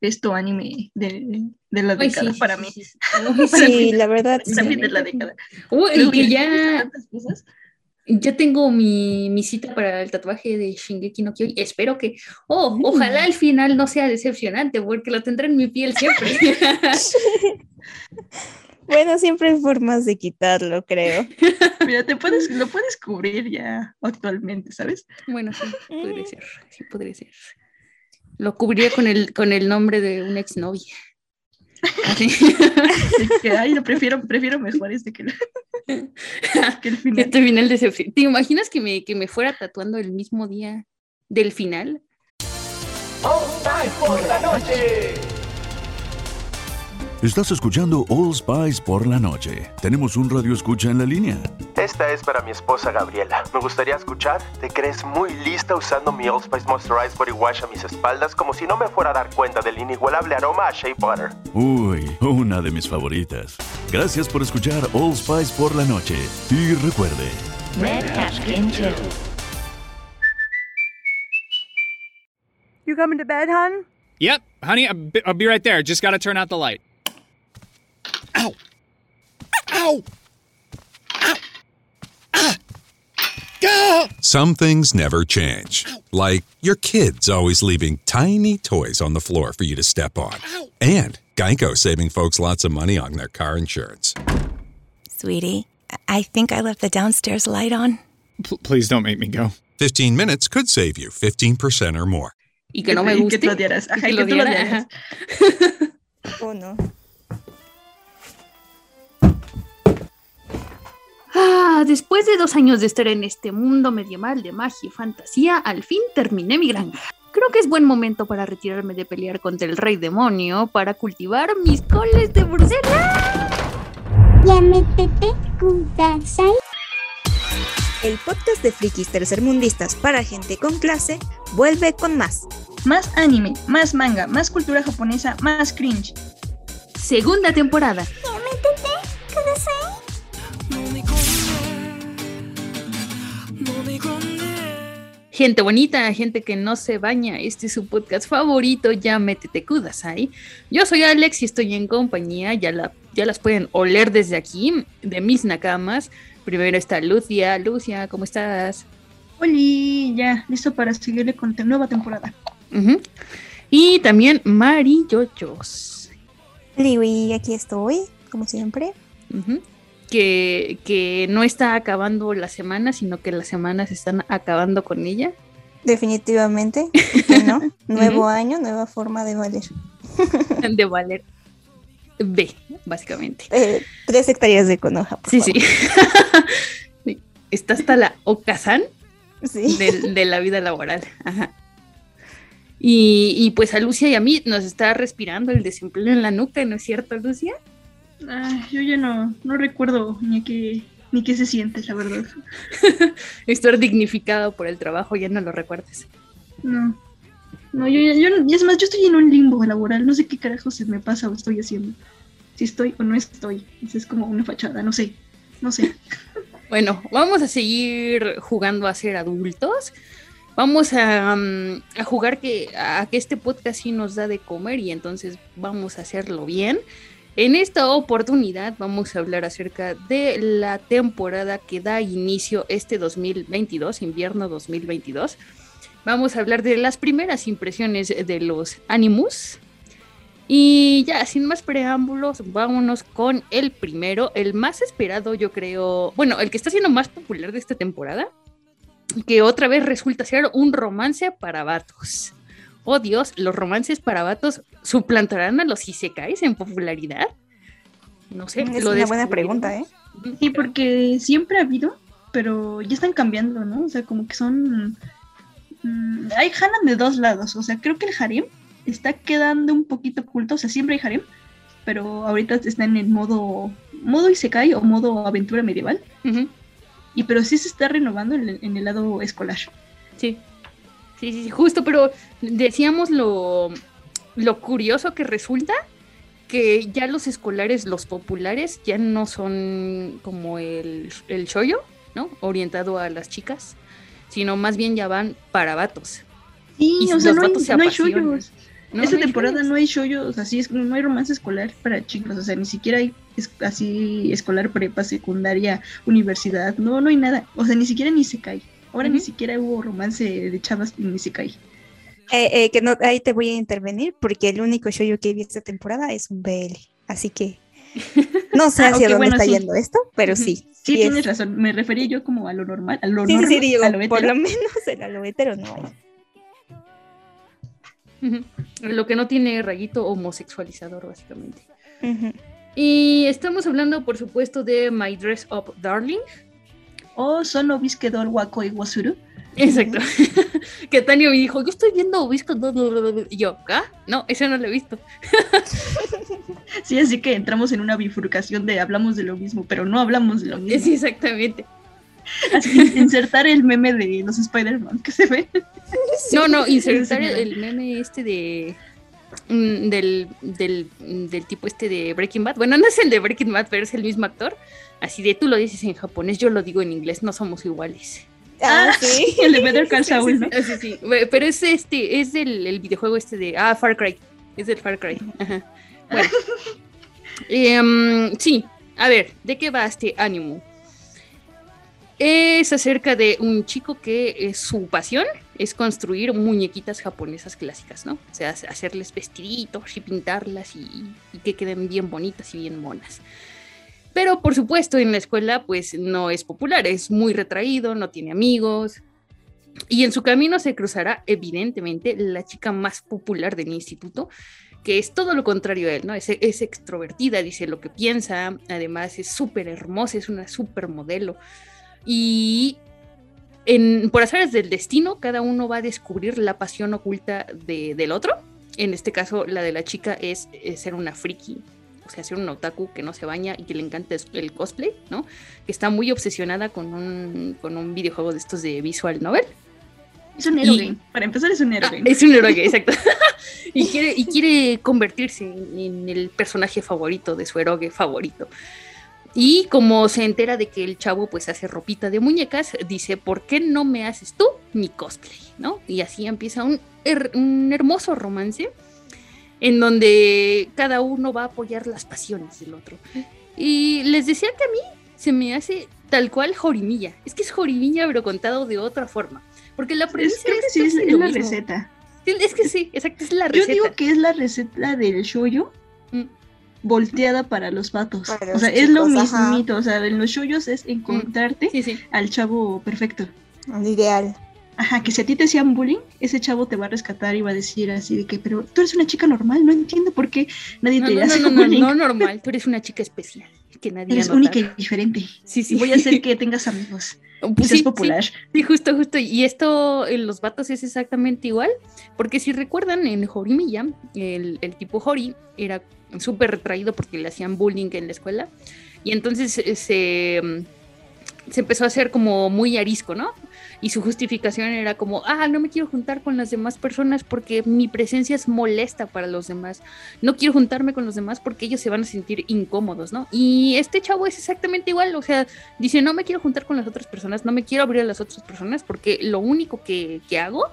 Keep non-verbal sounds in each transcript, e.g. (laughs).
Esto anime de, de la Ay, década sí, para mí. sí, sí. Para Sí, mí, la verdad. para mí sí. de la década. Oh, y que ya, ya tengo mi, mi cita para el tatuaje de Shingeki no Kyojin. Espero que, oh, ojalá al final no sea decepcionante, porque lo tendré en mi piel siempre. (laughs) Bueno, siempre hay formas de quitarlo, creo. Mira, te puedes, lo puedes cubrir ya actualmente, ¿sabes? bueno, sí, podría ser, sí, podría ser. Lo cubriría con el, (laughs) con el nombre de una exnovia. Así. Así que, ay, lo prefiero, prefiero mejor este que, el- que el final. (laughs) Este final decepción. ¿Te imaginas que me, que me fuera tatuando el mismo día del final? Estás escuchando All Spice por la noche. Tenemos un radio escucha en la línea. Esta es para mi esposa Gabriela. Me gustaría escuchar. ¿Te crees muy lista usando mi Old Spice Moisturized Body Wash a mis espaldas como si no me fuera a dar cuenta del inigualable aroma a Shea Butter? Uy, una de mis favoritas. Gracias por escuchar All Spice por la noche. Y recuerde, You coming to bed, hon? Yep, honey, I'll be right there. Just gotta turn out the light. Ow! Ow! Ow! Ah! Go! Some things never change. Like your kids always leaving tiny toys on the floor for you to step on. And Geico saving folks lots of money on their car insurance. Sweetie, I think I left the downstairs light on. P- please don't make me go. 15 minutes could save you 15% or more. Y que no me y guste. que tú odiaras. y Ajá, que y que tú lo odiara, odiaras. ajá. ¿O no? Ah, después de dos años de estar en este mundo medieval de magia y fantasía, al fin terminé mi granja. Creo que es buen momento para retirarme de pelear contra el rey demonio para cultivar mis coles de Bruselas. El podcast de frikis tercermundistas para gente con clase vuelve con más. Más anime, más manga, más cultura japonesa, más cringe. Segunda temporada. Gente bonita, gente que no se baña, este es su podcast favorito, ya métete kudasai. Yo soy Alex y estoy en compañía, ya, la, ya las pueden oler desde aquí, de mis nakamas. Primero está Lucia. Lucia, ¿cómo estás? Oli, ya, listo para seguirle con la nueva temporada. Y también Mari Yoyos. Liwi, aquí estoy, como siempre. Que, que no está acabando la semana, sino que las semanas están acabando con ella. Definitivamente, ¿por qué no? (laughs) Nuevo año, nueva forma de valer. (laughs) De valer B, básicamente. Eh, tres hectáreas de conoja, por Sí, favor. (laughs) sí. Está hasta la Sí. de, de la vida laboral. Ajá. Y, y pues a Lucia y a mí nos está respirando el desempleo en la nuca, ¿no es cierto, Lucia? Ay, yo ya no, no recuerdo ni qué, ni qué se siente, la verdad. (laughs) Estar dignificado por el trabajo, ya no lo recuerdes. No. No, yo, ya- yo, y es más, yo estoy en un limbo laboral, no sé qué carajo se me pasa o estoy haciendo. Si estoy o no estoy. Es como una fachada, no sé. No sé. (laughs) Bueno, vamos a seguir jugando a ser adultos. Vamos a, mm, a jugar que, a que este podcast sí nos da de comer y entonces vamos a hacerlo bien. En esta oportunidad vamos a hablar acerca de la temporada que da inicio este 2022, invierno 2022. Vamos a hablar de las primeras impresiones de los Animus. Y ya, sin más preámbulos, vámonos con el primero, el más esperado, yo creo. Bueno, el que está siendo más popular de esta temporada, que otra vez resulta ser un romance para vatos. Oh Dios, ¿los romances para vatos suplantarán a los isekais en popularidad? No sé, Es lo una buena pregunta, ¿eh? Sí, porque siempre ha habido, pero ya están cambiando, ¿no? O sea, como que son... mm, hay Hanan de dos lados, o sea, creo que el harem está quedando un poquito oculto, o sea, siempre hay harem, pero ahorita están en modo modo Isekai o modo aventura medieval. Y pero sí se está renovando en, en el lado escolar. Sí. Sí, sí, sí, justo, pero decíamos lo, lo curioso que resulta que ya los escolares, los populares, ya no son como el, el shoyo, ¿no? Orientado a las chicas, sino más bien ya van para vatos. Sí, o sea, no hay, no hay shoyos. Esta temporada no hay shoyos, así es, no hay romance escolar para chicos, o sea, ni siquiera hay así escolar, prepa, secundaria, universidad, no, no hay nada, o sea, ni siquiera ni se cae. Ahora ni siquiera hubo romance de chavas ni se cae. Eh, eh, que no, ahí te voy a intervenir porque el único show que vi esta temporada es un BL, así que (laughs) no sé hacia dónde está yendo esto, pero sí. Sí, tienes razón, me refería yo como a lo normal, a lo sí, normal, sí, digo, a lo por lo menos en a lo hetero no hay. Lo que no tiene rayito homosexualizador, básicamente. Y estamos hablando, por supuesto, de My Dress Up Darling. O solo Bisquedor Wako y Wasuru. Exacto. (laughs) que Tania me dijo, yo estoy viendo Bisquedor. Y yo, ¿ah? No, ese no lo he visto. (laughs) sí, así que entramos en una bifurcación de hablamos de lo mismo, pero no hablamos de lo mismo. Sí, exactamente. Así que (laughs) insertar el meme de los Spider-Man que se ve. No, no, insertar el, el meme este de mm, del, del, del, tipo este de Breaking Bad. Bueno, no es el de Breaking Bad, pero es el mismo actor. Así de tú lo dices en japonés, yo lo digo en inglés, no somos iguales. Ah, sí. (laughs) el de Better Call Saul, ¿no? Sí, sí, Pero es este, es del el videojuego este de. Ah, Far Cry. Es del Far Cry. Ajá. Bueno. um, (laughs) sí, a ver, ¿de qué va este ánimo? Es acerca de un chico que eh, su pasión es construir muñequitas japonesas clásicas, ¿no? O sea, hacerles vestiditos y pintarlas y, y, que queden bien bonitas y bien monas. Pero por supuesto en la escuela pues no es popular, es muy retraído, no tiene amigos. Y en su camino se cruzará evidentemente la chica más popular del instituto, que es todo lo contrario a él, ¿no? Es, extrovertida, dice lo que piensa, además es súper hermosa, es una súper modelo. Y en, por azares del destino, cada uno va a descubrir la pasión oculta de, del otro. En este caso, la de la chica es, es, ser una friki, o sea, ser un otaku que no se baña y que le encanta el cosplay, ¿no? Que está muy obsesionada con un, con un videojuego de estos de visual novel. Es un héroe. Para empezar, es un héroe. Ah, es un héroe, exacto. (laughs) y, quiere, y quiere convertirse en, en el personaje favorito de su héroe favorito. Y como se entera de que el chavo pues hace ropita de muñecas, dice, ¿por qué no me haces tú mi cosplay? ¿No? Y así empieza un, her un hermoso romance en donde cada uno va a apoyar las pasiones del otro. Y les decía que a mí se me hace tal cual Jorimilla. Es que es Jorimilla, pero contado de otra forma. Porque la premisa es, creo que sí, es, es la receta. Es que sí, exacto, es la receta. Yo digo que es la receta del shoyo. Mm volteada para los vatos. Para los o sea, chicos, es lo mismito. O sea, en los shoyos es encontrarte sí, sí. al chavo perfecto. Al ideal. Ajá, que si a ti te hacían bullying, ese chavo te va a rescatar y va a decir así de que, pero tú eres una chica normal, no entiendo por qué nadie no, te no, hace no, bullying. No, no, normal, tú eres una chica especial, que nadie Eres única y diferente. Sí, sí. Voy a hacer (laughs) que tengas amigos. Pues sí, popular. Sí, sí, justo, justo. Y esto en los vatos es exactamente igual, porque si recuerdan, en Jorimilla, el, el tipo Jori era súper retraído porque le hacían bullying en la escuela, y entonces se, se empezó a hacer como muy arisco, ¿no? Y su justificación era como, ah, no me quiero juntar con las demás personas porque mi presencia es molesta para los demás. No quiero juntarme con los demás porque ellos se van a sentir incómodos, ¿no? Y este chavo es exactamente igual, o sea, dice, no me quiero juntar con las otras personas, no me quiero abrir a las otras personas porque lo único que, que hago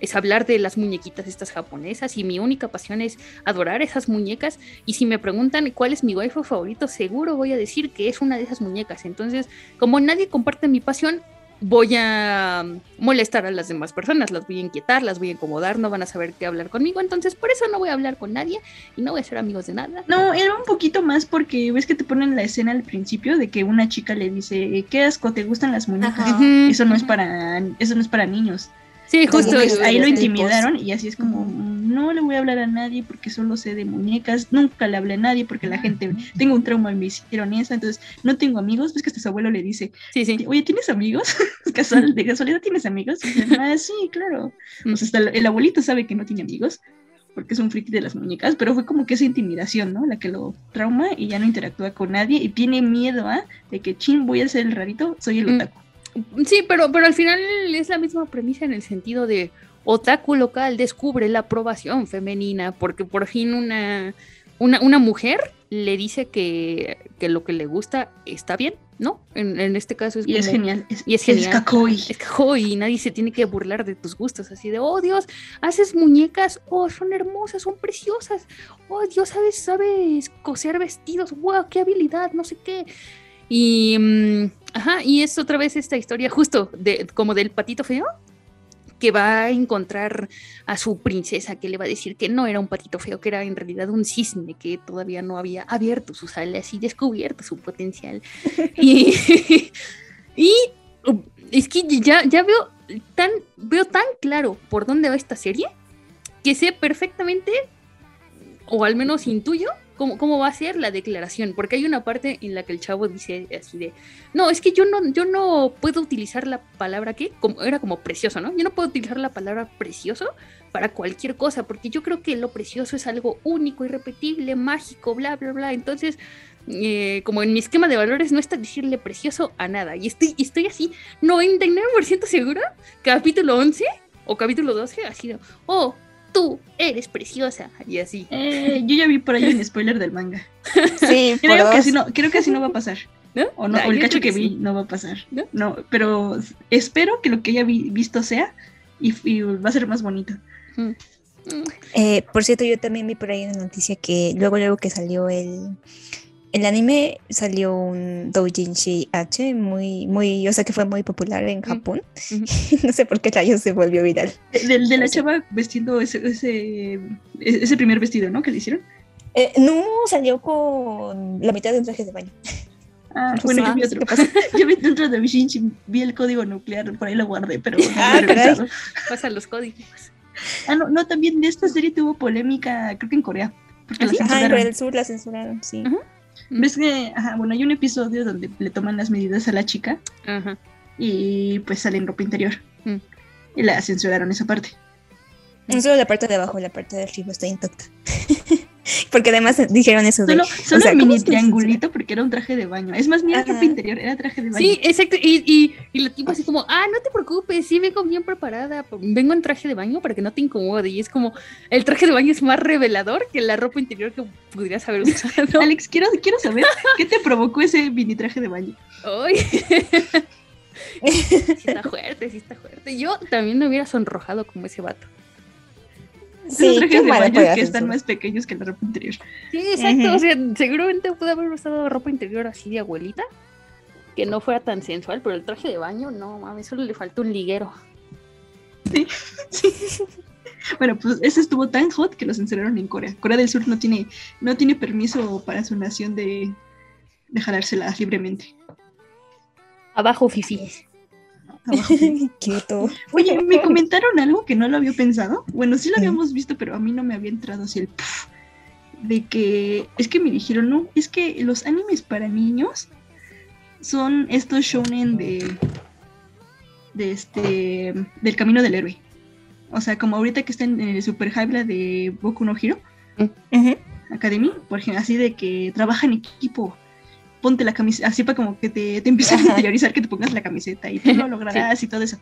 es hablar de las muñequitas estas japonesas y mi única pasión es adorar esas muñecas y si me preguntan cuál es mi waifu favorito, seguro voy a decir que es una de esas muñecas. Entonces, como nadie comparte mi pasión, voy a molestar a las demás personas, las voy a inquietar, las voy a incomodar, no van a saber qué hablar conmigo, entonces por eso no voy a hablar con nadie y no voy a ser amigos de nada. No, era un poquito más porque ves que te ponen la escena al principio de que una chica le dice, qué asco, ¿te gustan las muñecas? Ajá. Eso no es para, eso no es para niños. Sí, justo. Entonces, ahí lo intimidaron y así es como, no le voy a hablar a nadie porque solo sé de muñecas, nunca le hablé a nadie porque la gente, tengo un trauma y me hicieron eso, entonces no tengo amigos, ves que hasta su abuelo le dice, sí, sí. oye, ¿tienes amigos? (laughs) Casual, de casualidad tienes amigos? Y dice, ah, sí, claro. O sea, hasta el abuelito sabe que no tiene amigos. porque es un friki de las muñecas, pero fue como que esa intimidación, ¿no? La que lo trauma y ya no interactúa con nadie y tiene miedo, ¿ah? De que, chin, voy a ser el rarito, soy el mm. otaku. Sí, pero, pero al final es la misma premisa en el sentido de otaku local descubre la aprobación femenina, porque por fin una, una, una mujer le dice que, que, lo que le gusta está bien, ¿no? En, este caso es Y es genial. y es genial. Es kakoi. Es kakoi y nadie se tiene que burlar de tus gustos, así de, oh Dios, haces muñecas, oh, son hermosas, son preciosas, oh Dios, sabes, sabes coser vestidos, wow, qué habilidad, no sé qué. Y, mm, ajá, y es otra vez esta historia justo de, como del patito feo, que va a encontrar a su princesa, que le va a decir que no era un patito feo, que era en realidad un cisne que todavía no había abierto sus alas y descubierto su potencial. (laughs) y, (laughs) y um, es que ya, ya veo, tan, veo tan claro por dónde va esta serie que sé perfectamente, o al menos intuyo, cómo, va a ser la declaración, porque hay una parte en la que el chavo dice así de, no, es que yo no, yo no puedo utilizar la palabra que, como, era como precioso, ¿no? Yo no puedo utilizar la palabra precioso para cualquier cosa, porque yo creo que lo precioso es algo único, irrepetible, mágico, bla, bla, bla. Entonces, eh, como en mi esquema de valores no está decirle precioso a nada. Y estoy, estoy así 99% segura, capítulo 11 o capítulo 12, así de, oh, tú eres preciosa y así. Eh, yo ya vi por ahí un spoiler del manga. (laughs) Sí, (laughs) creo, que así no, creo que así no va a pasar. ¿No? O, no, el cacho que, vi no va a pasar. ¿No? pero espero que lo que haya visto sea y, va a ser más bonito. Eh, por cierto, yo también vi por ahí una noticia que luego, luego que salió el, el anime salió un doujinshi H muy, muy, o sea que fue muy popular en Japón. (laughs) no sé por qué rayos se volvió viral. Del de la chava vestiendo ese, ese, ese, primer vestido, ¿no? Que le hicieron. Eh, no, salió con la mitad de un traje de baño. Ah, (laughs) bueno, yo vi otro. (laughs) yo vi dentro de Doujinshi, vi el código nuclear, por ahí lo guardé, pero ah, Pasa los códigos. Ah, no, no, también de esta serie tuvo polémica, creo que en Corea. Porque ¿Ah, en el Sur la censuraron, sí. ¿Ves que, bueno, hay un episodio donde le toman las medidas a la chica y pues sale en ropa interior. Mm. Y la censuraron esa parte. No solo la parte de abajo, la parte de arriba está intacta. (laughs) porque además dijeron eso. Solo, solo mini triangulito porque era un traje de baño. Es más, ni era ropa interior, era traje de baño. Sí, exacto. Y, y, y la tipo así como, ah, no te preocupes, sí vengo bien preparada. Vengo en traje de baño para que no te incomode. Y es como, el traje de baño es más revelador que la ropa interior que pudieras haber usado. (laughs) Alex, quiero, quiero saber qué te provocó ese mini traje de baño. Ay. (laughs) sí está fuerte, sí está fuerte. Yo también me hubiera sonrojado como ese vato. Sí, trajes de baño que están más pequeños que la ropa interior. Sí, exacto. O sea, seguramente pudo haber usado ropa interior así de abuelita, que no fuera tan sensual, pero el traje de baño, no, mames, solo le faltó un liguero. Sí, sí. Bueno, pues ese estuvo tan hot que lo censuraron en Corea. Corea del Sur no tiene, no tiene permiso para su nación de, de jalársela libremente. Abajo, fifís. (laughs) Oye, me (laughs) comentaron algo que no lo había pensado. Bueno, sí lo habíamos visto, pero a mí no me había entrado así el de que es que me dijeron, no, es que los animes para niños son estos shonen de de este del camino del héroe. O sea, como ahorita que están en el super hype de Boku no Hero Academy, por ejemplo, así de que trabajan en equipo ponte la camiseta, así para como que te, te empiezan a interiorizar que te pongas la camiseta y tú lo (laughs) lograrás y todo eso.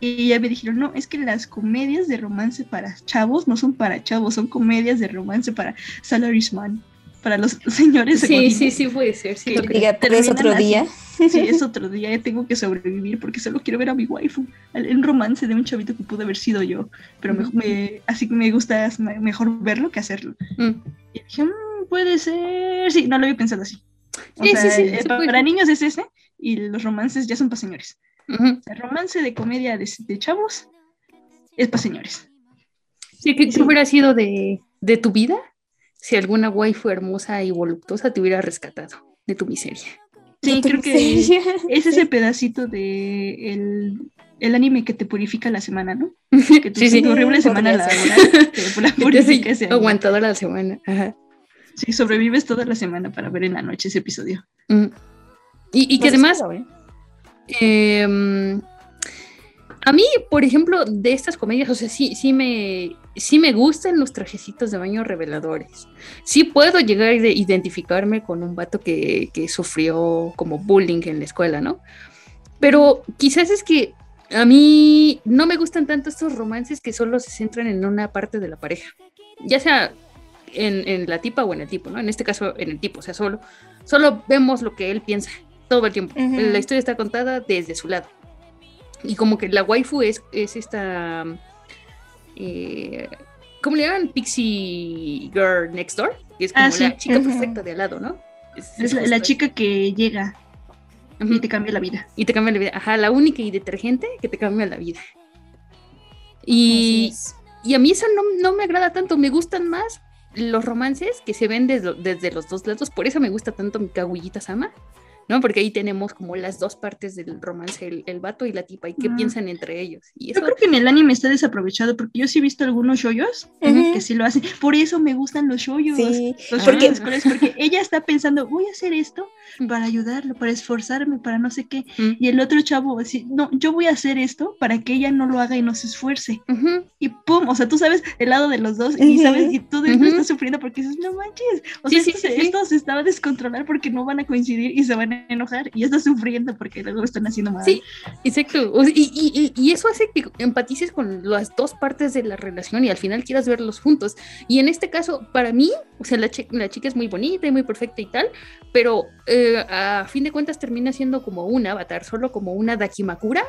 Y ya me dijeron, no, es que las comedias de romance para chavos no son para chavos, son comedias de romance para salaryman, para los (laughs) señores. Sí, sí, sí, puede ser. Sí, que es otro día. Sí, es (laughs) otro día, tengo que sobrevivir porque solo quiero ver a mi waifu. El, romance de un chavito que pudo haber sido yo, pero me, así que me gusta mejor verlo que hacerlo. Mm. Y dije, mm, puede ser. Sí, no lo había pensado así. O sea, eh, para niños es ese y los romances ya son para señores. El romance de comedia de, chavos es para señores. Sí, que hubiera sido de, de, tu vida si alguna waifu hermosa y voluptuosa te hubiera rescatado de tu miseria. Sí, creo que es ese pedacito de el, el, anime que te purifica la semana, ¿no? (laughs) Que tu, sí, sí. horrible semana laboral te la purifica (laughs) Aguantadora la semana. Ajá. Sí, sobrevives toda la semana para ver en la noche ese episodio. Mm. Y, que además, em, a mí, por ejemplo, de estas comedias, o sea, sí, sí me, sí me gustan los trajecitos de baño reveladores. Sí puedo llegar a identificarme con un vato que, que sufrió como bullying en la escuela, ¿no? Pero quizás es que a mí no me gustan tanto estos romances que solo se centran en una parte de la pareja. Ya sea en, la tipa o en el tipo, ¿no? En este caso, en el tipo, o sea, solo, solo vemos lo que él piensa todo el tiempo. La historia está contada desde su lado. Y como que la waifu es, es esta... Eh, ¿Cómo le llaman? Pixie Girl Next Door. Que es como ah, la chica perfecta de al lado, ¿no? Es, la, chica que llega y te cambia la vida. Y te cambia la vida. Ajá, la única y detergente que te cambia la vida. Y, y a mí eso no, no, me agrada tanto. Me gustan más los romances que se ven desde, los dos lados, por eso me gusta tanto mi Kaguillita Sama, ¿no? Porque ahí tenemos como las dos partes del romance, el, el vato y la tipa, y qué piensan entre ellos. Y Yo creo que en el anime está desaprovechado, porque yo sí he visto algunos shoyos que sí lo hacen. Por eso me gustan los shoyos. Los porque... porque ella está pensando, voy a hacer esto para ayudarlo, para esforzarme, para no sé qué. Y el otro chavo, así, no, yo voy a hacer esto para que ella no lo haga y no se esfuerce. Y pum, o sea, tú sabes el lado de los dos y sabes, y tú estás sufriendo porque dices, no manches, o sea, esto, se estaba a descontrolar porque no van a coincidir y se van a enojar y estás sufriendo porque luego están haciendo mal. Sí, exacto. Y, y, eso hace que empatices con las dos partes de la relación y al final quieras verlos juntos. Y en este caso, para mí, o sea, la, la chica es muy bonita y muy perfecta y tal, pero eh, a fin de cuentas termina siendo como un avatar, solo como una Dakimakura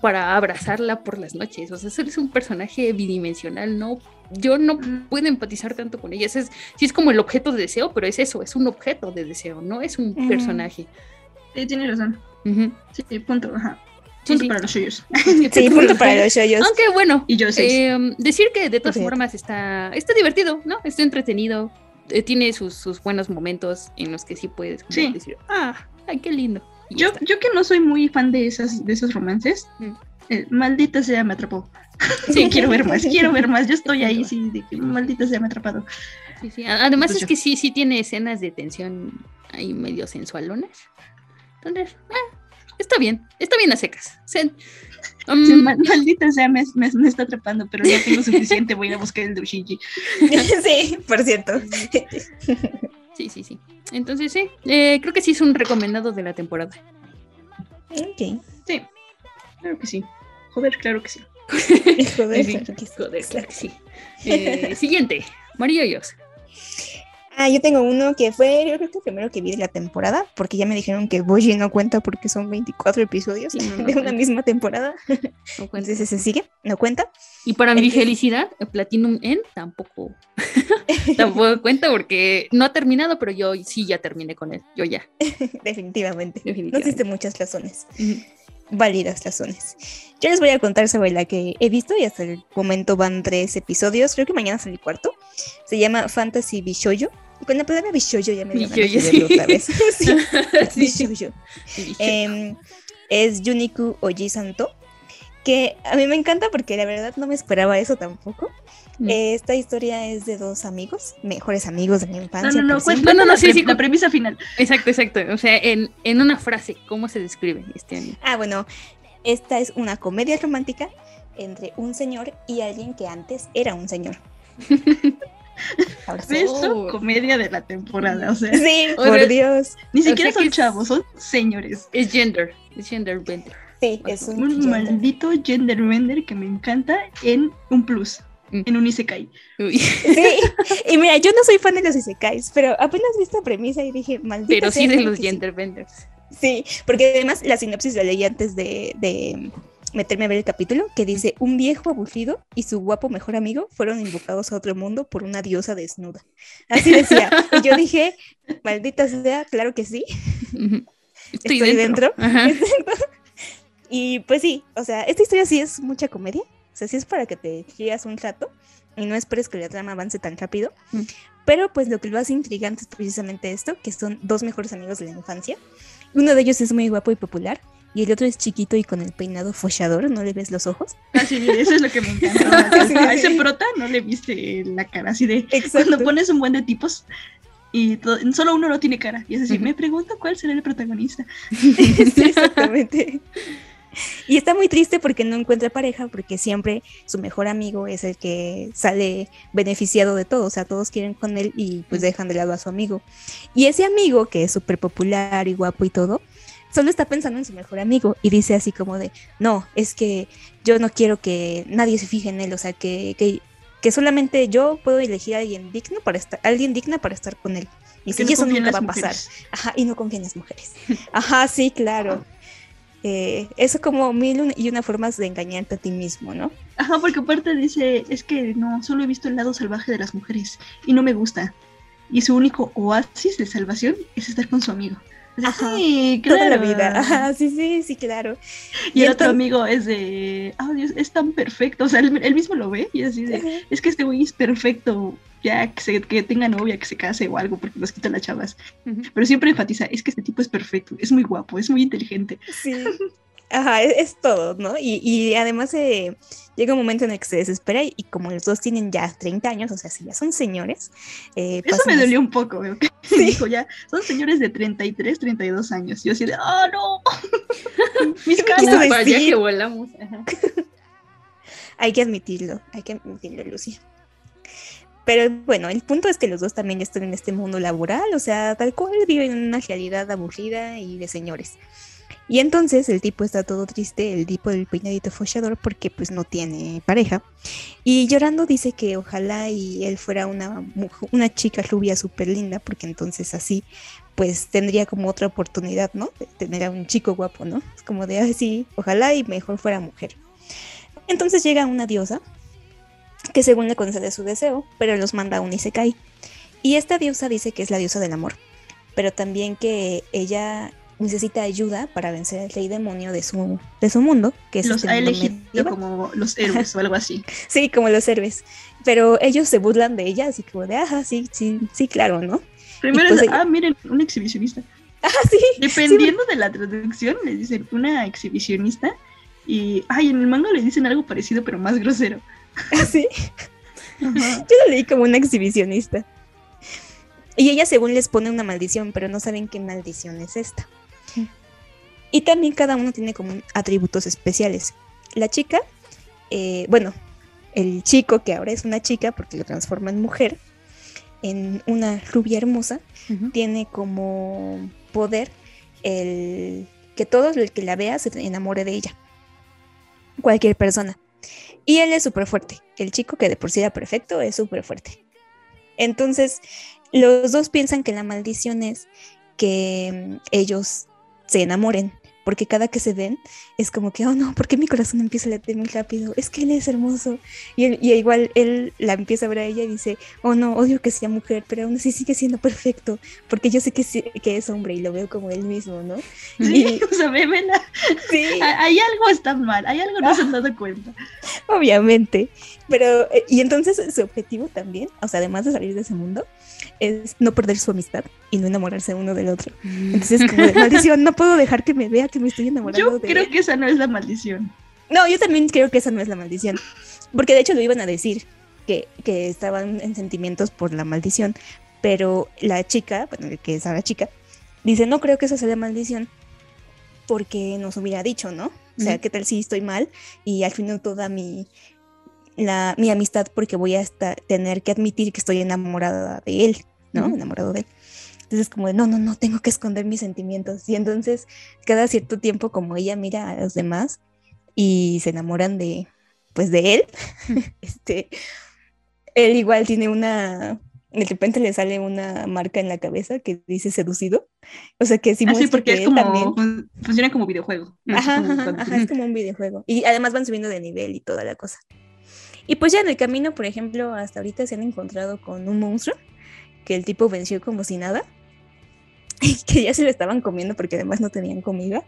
para abrazarla por las noches. O sea, es un personaje bidimensional, ¿no? Yo no puedo empatizar tanto con ella. Es, sí es como el objeto de deseo, pero es eso, es un objeto de deseo, no es un personaje. Sí, tiene razón. Sí, punto, ajá. Punto para los shoyos. (laughs) (laughs) Sí, punto para los shoyos. Aunque bueno, y yo eh, decir que de todas formas está, está divertido, ¿no? Está entretenido. Eh, tiene sus, sus, buenos momentos en los que sí puedes decir, ah, ay, qué lindo. Yo, yo que no soy muy fan de esas de esos romances, mm. eh, maldita sea, me atrapó. (laughs) Sí, quiero ver más, quiero ver más. Yo estoy ahí, (laughs) sí, de que maldita sea, me atrapado. Sí, sí. Además es que sí, sí tiene escenas de tensión ahí medio sensualonas. Entonces, ah, está bien, está bien a secas. Um, maldita sea, me, me, está atrapando, pero no tengo suficiente, voy a buscar el Doshinji. (laughs) sí, por cierto. (laughs) Sí, sí, sí. Entonces, sí, eh, creo que sí es un recomendado de la temporada. Ok. Sí, claro que sí. Joder, claro que sí. (laughs) Joder, claro que sí. Eh, siguiente, María Yos. Ah, yo tengo uno que fue, yo creo que el primero que vi de la temporada, porque ya me dijeron que Boji no cuenta porque son 24 episodios (laughs) de una misma temporada. No (laughs) cuenta. Entonces se sigue, no cuenta. Y para mi felicidad, Platinum N tampoco, (laughs) tampoco cuenta porque no ha terminado, pero yo sí ya terminé con él, yo ya. Definitivamente. No existen muchas razones. Válidas razones. Yo les voy a contar sobre la que he visto y hasta el momento van tres episodios. Creo que mañana sale el cuarto. Se llama Fantasy Bishoyo con la palabra bishoyo ya me dio sí. otra vez. (laughs) sí, (laughs) em, es Yuniku Oji Santo, que a mí me encanta porque la verdad no me esperaba eso tampoco. Mm. esta historia es de dos amigos, mejores amigos de mi infancia. No, no, no, no, no, sí, sí, la premisa final. Exacto, exacto. O sea, en, en una frase, ¿cómo se describe este anime? Ah, bueno, esta es una comedia romántica entre un señor y alguien que antes era un señor. (laughs) Beso, comedia de la temporada, o sea. Sí, por Dios. Ni siquiera son chavos, son señores. Es gender, es gender bender. Sí, es un, maldito gender bender que me encanta en un plus. En un Isekai. Sí, y mira, yo no soy fan de los Isekais, pero apenas vi esta premisa y dije, maldito. Pero sí de los gender benders. Sí, porque además la sinopsis la leí antes de, de meterme a ver el capítulo que dice, un viejo aburrido y su guapo mejor amigo fueron invocados a otro mundo por una diosa desnuda. Así decía. y yo dije, maldita sea, claro que sí. Estoy, dentro. (laughs) y pues sí, o sea, esta historia sí es mucha comedia. O sea, sí es para que te llegas un rato y no esperes que la trama avance tan rápido. Mm. Pero pues lo que lo hace intrigante es precisamente esto, que son dos mejores amigos de la infancia. Uno de ellos es muy guapo y popular y el otro es chiquito y con el peinado fochador, ¿no le ves los ojos? Así, ah, eso es lo que me encanta. (laughs) a ese prota no le viste la cara, así de Exacto. cuando pones un buen de tipos y solo uno no tiene cara. Y es así, me pregunto cuál será el protagonista. (laughs) sí, exactamente. (laughs) y está muy triste porque no encuentra pareja, porque siempre su mejor amigo es el que sale beneficiado de todo, o sea, todos quieren con él y pues dejan de lado a su amigo. Y ese amigo, que es súper popular y guapo y todo, solo está pensando en su mejor amigo y dice así como de, no, es que yo no quiero que nadie se fije en él, o sea, que, que, que solamente yo puedo elegir a alguien digno para estar, alguien digna para estar con él. Y si eso nunca va a pasar. Ajá, y no confía en las mujeres. (laughs) Ajá, sí, claro. Eh, eso como mil y una formas de engañarte a ti mismo, ¿no? Ajá, porque aparte dice, es que no, solo he visto el lado salvaje de las mujeres y no me gusta. Y su único oasis de salvación es estar con su amigo. Sí, claro. Toda la vida. sí, sí, sí, claro. Y, el otro amigo es de, oh Dios, es tan perfecto. O sea, él, mismo lo ve y así de, es que este güey es perfecto. Ya que, se, que tenga novia, que se case o algo, porque nos quitan las chavas. Pero siempre enfatiza, es que este tipo es perfecto, es muy guapo, es muy inteligente. Sí. (laughs) Ajá, es, todo, ¿no? Y, y además eh, llega un momento en el que se desespera y, como los dos tienen ya 30 años, o sea, si ya son señores. Eh, Eso me dolió un poco, ¿no? (laughs) Sí. Dijo ya, son señores de 33, 32 años. Yo así de, ¡oh no! (laughs) Mis caras. Ya que volamos. (laughs) hay que admitirlo, hay que admitirlo, Lucia. Pero bueno, el punto es que los dos también están en este mundo laboral, o sea, tal cual viven en una realidad aburrida y de señores. Y entonces el tipo está todo triste, el tipo del peinadito fochador, porque pues no tiene pareja. Y llorando dice que ojalá y él fuera una, una chica rubia súper linda, porque entonces así pues tendría como otra oportunidad, ¿no? De tener a un chico guapo, ¿no? Es como de así, ojalá y mejor fuera mujer. Entonces llega una diosa, que según le concede su deseo, pero los manda a un Isekai. Y esta diosa dice que es la diosa del amor, pero también que ella necesita ayuda para vencer al rey demonio de su, de su mundo, que es los ha elegido como los héroes o algo así. (laughs) Sí, como los héroes. Pero ellos se burlan de ella, así como de, ajá, sí, sí, sí, claro, ¿no? Primero pues ah, miren, un exhibicionista. (laughs) Ah, sí. Dependiendo de la traducción, les dicen una exhibicionista. Y, ay, en el manga les dicen algo parecido, pero más grosero. (laughs) ¿Ah, sí? Yo lo leí como una exhibicionista. Y ella según les pone una maldición, pero no saben qué maldición es esta. Y también cada uno tiene como atributos especiales. La chica, eh, bueno, el chico que ahora es una chica porque lo transforma en mujer, en una rubia hermosa, tiene como poder el que todo el que la vea se enamore de ella. Cualquier persona. Y él es súper fuerte. El chico que de por sí era perfecto es súper fuerte. Entonces, los dos piensan que la maldición es que mm, ellos se enamoren porque cada que se ven es como que, oh no, ¿por qué mi corazón empieza a latir muy rápido? Es que él es hermoso. Y, y igual él la empieza a ver a ella y dice, oh no, odio que sea mujer, pero aún así sigue siendo perfecto, porque yo sé que, que es hombre y lo veo como él mismo, ¿no? Sí, (laughs) o sea, me Sí. Hay algo está mal, hay algo no se han dado cuenta. (laughs) Obviamente. Pero, eh, y entonces su objetivo también, o sea, además de salir de ese mundo, es no perder su amistad y no enamorarse uno del otro. Entonces, como de (laughs) maldición, no puedo dejar que me vea que me estoy enamorando yo creo que esa no es la maldición. No, yo también creo que esa no es la maldición. Porque de hecho lo iban a decir, que, que estaban en sentimientos por la maldición. Pero la chica, bueno, que es la chica, dice, no creo que esa sea la maldición porque nos hubiera dicho, ¿no? O sea, ¿qué tal si estoy mal y al final toda mi, la, mi amistad porque voy a tener que admitir que estoy enamorada de él, ¿no? Enamorado de él. Entonces como de, no, no, no, tengo que esconder mis sentimientos. Y entonces cada cierto tiempo como ella mira a los demás y se enamoran de, pues de él, (laughs) este, él igual tiene una, de repente le sale una marca en la cabeza que dice seducido. O sea que sí, ah, porque es como, funciona como videojuego. Ajá, ajá, es como un videojuego. Y además van subiendo de nivel y toda la cosa. Y pues ya en el camino, por ejemplo, hasta ahorita se han encontrado con un monstruo que el tipo venció como si nada. (laughs) Y que ya se lo estaban comiendo porque además no tenían comida.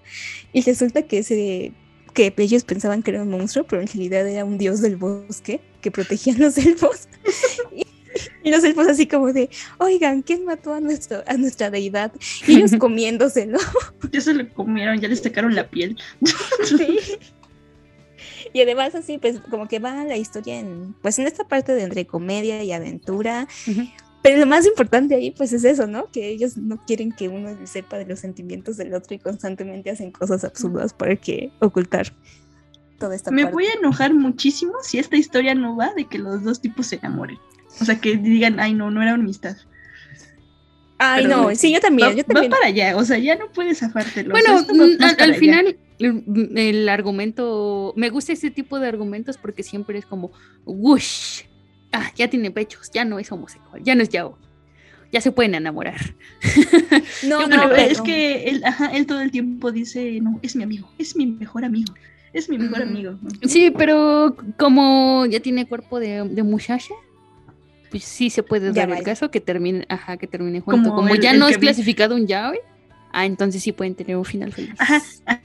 Y resulta que ese que ellos pensaban que era un monstruo, pero en realidad era un dios del bosque que protegía a los elfos. (laughs) y, los elfos así como de, oigan, ¿quién mató a, nuestro, a nuestra deidad? Y ellos (laughs) comiéndoselo. Ya se lo comieron, ya les sacaron la piel. sí. Y además así, pues como que va la historia en, pues en esta parte de entre comedia y aventura. Pero lo más importante ahí, pues es eso, ¿no? Que ellos no quieren que uno sepa de los sentimientos del otro y constantemente hacen cosas absurdas para que ocultar toda esta Me voy a enojar muchísimo si esta historia no va de que los dos tipos se enamoren. O sea, que digan, ay, no, no era amistad. Ay, no, sí, yo también, yo también. Va para allá, o sea, ya no puedes zafártelo. Bueno, mm, al, final, el, argumento, me gusta ese tipo de argumentos porque siempre es como, whoosh, ah, ya tiene pechos, ya no es homosexual, ya no es yao, ya se pueden enamorar. (laughs) No, no, es que él, ajá, él todo el tiempo dice, no, es mi amigo, es mi mejor amigo, es mi mejor amigo. Sí, pero como ya tiene cuerpo de, de muchacha, pues sí se puede dar el caso que termine, ajá, que termine junto. Como, ya no es clasificado un yaoi, ah, entonces sí pueden tener un final feliz. Ajá,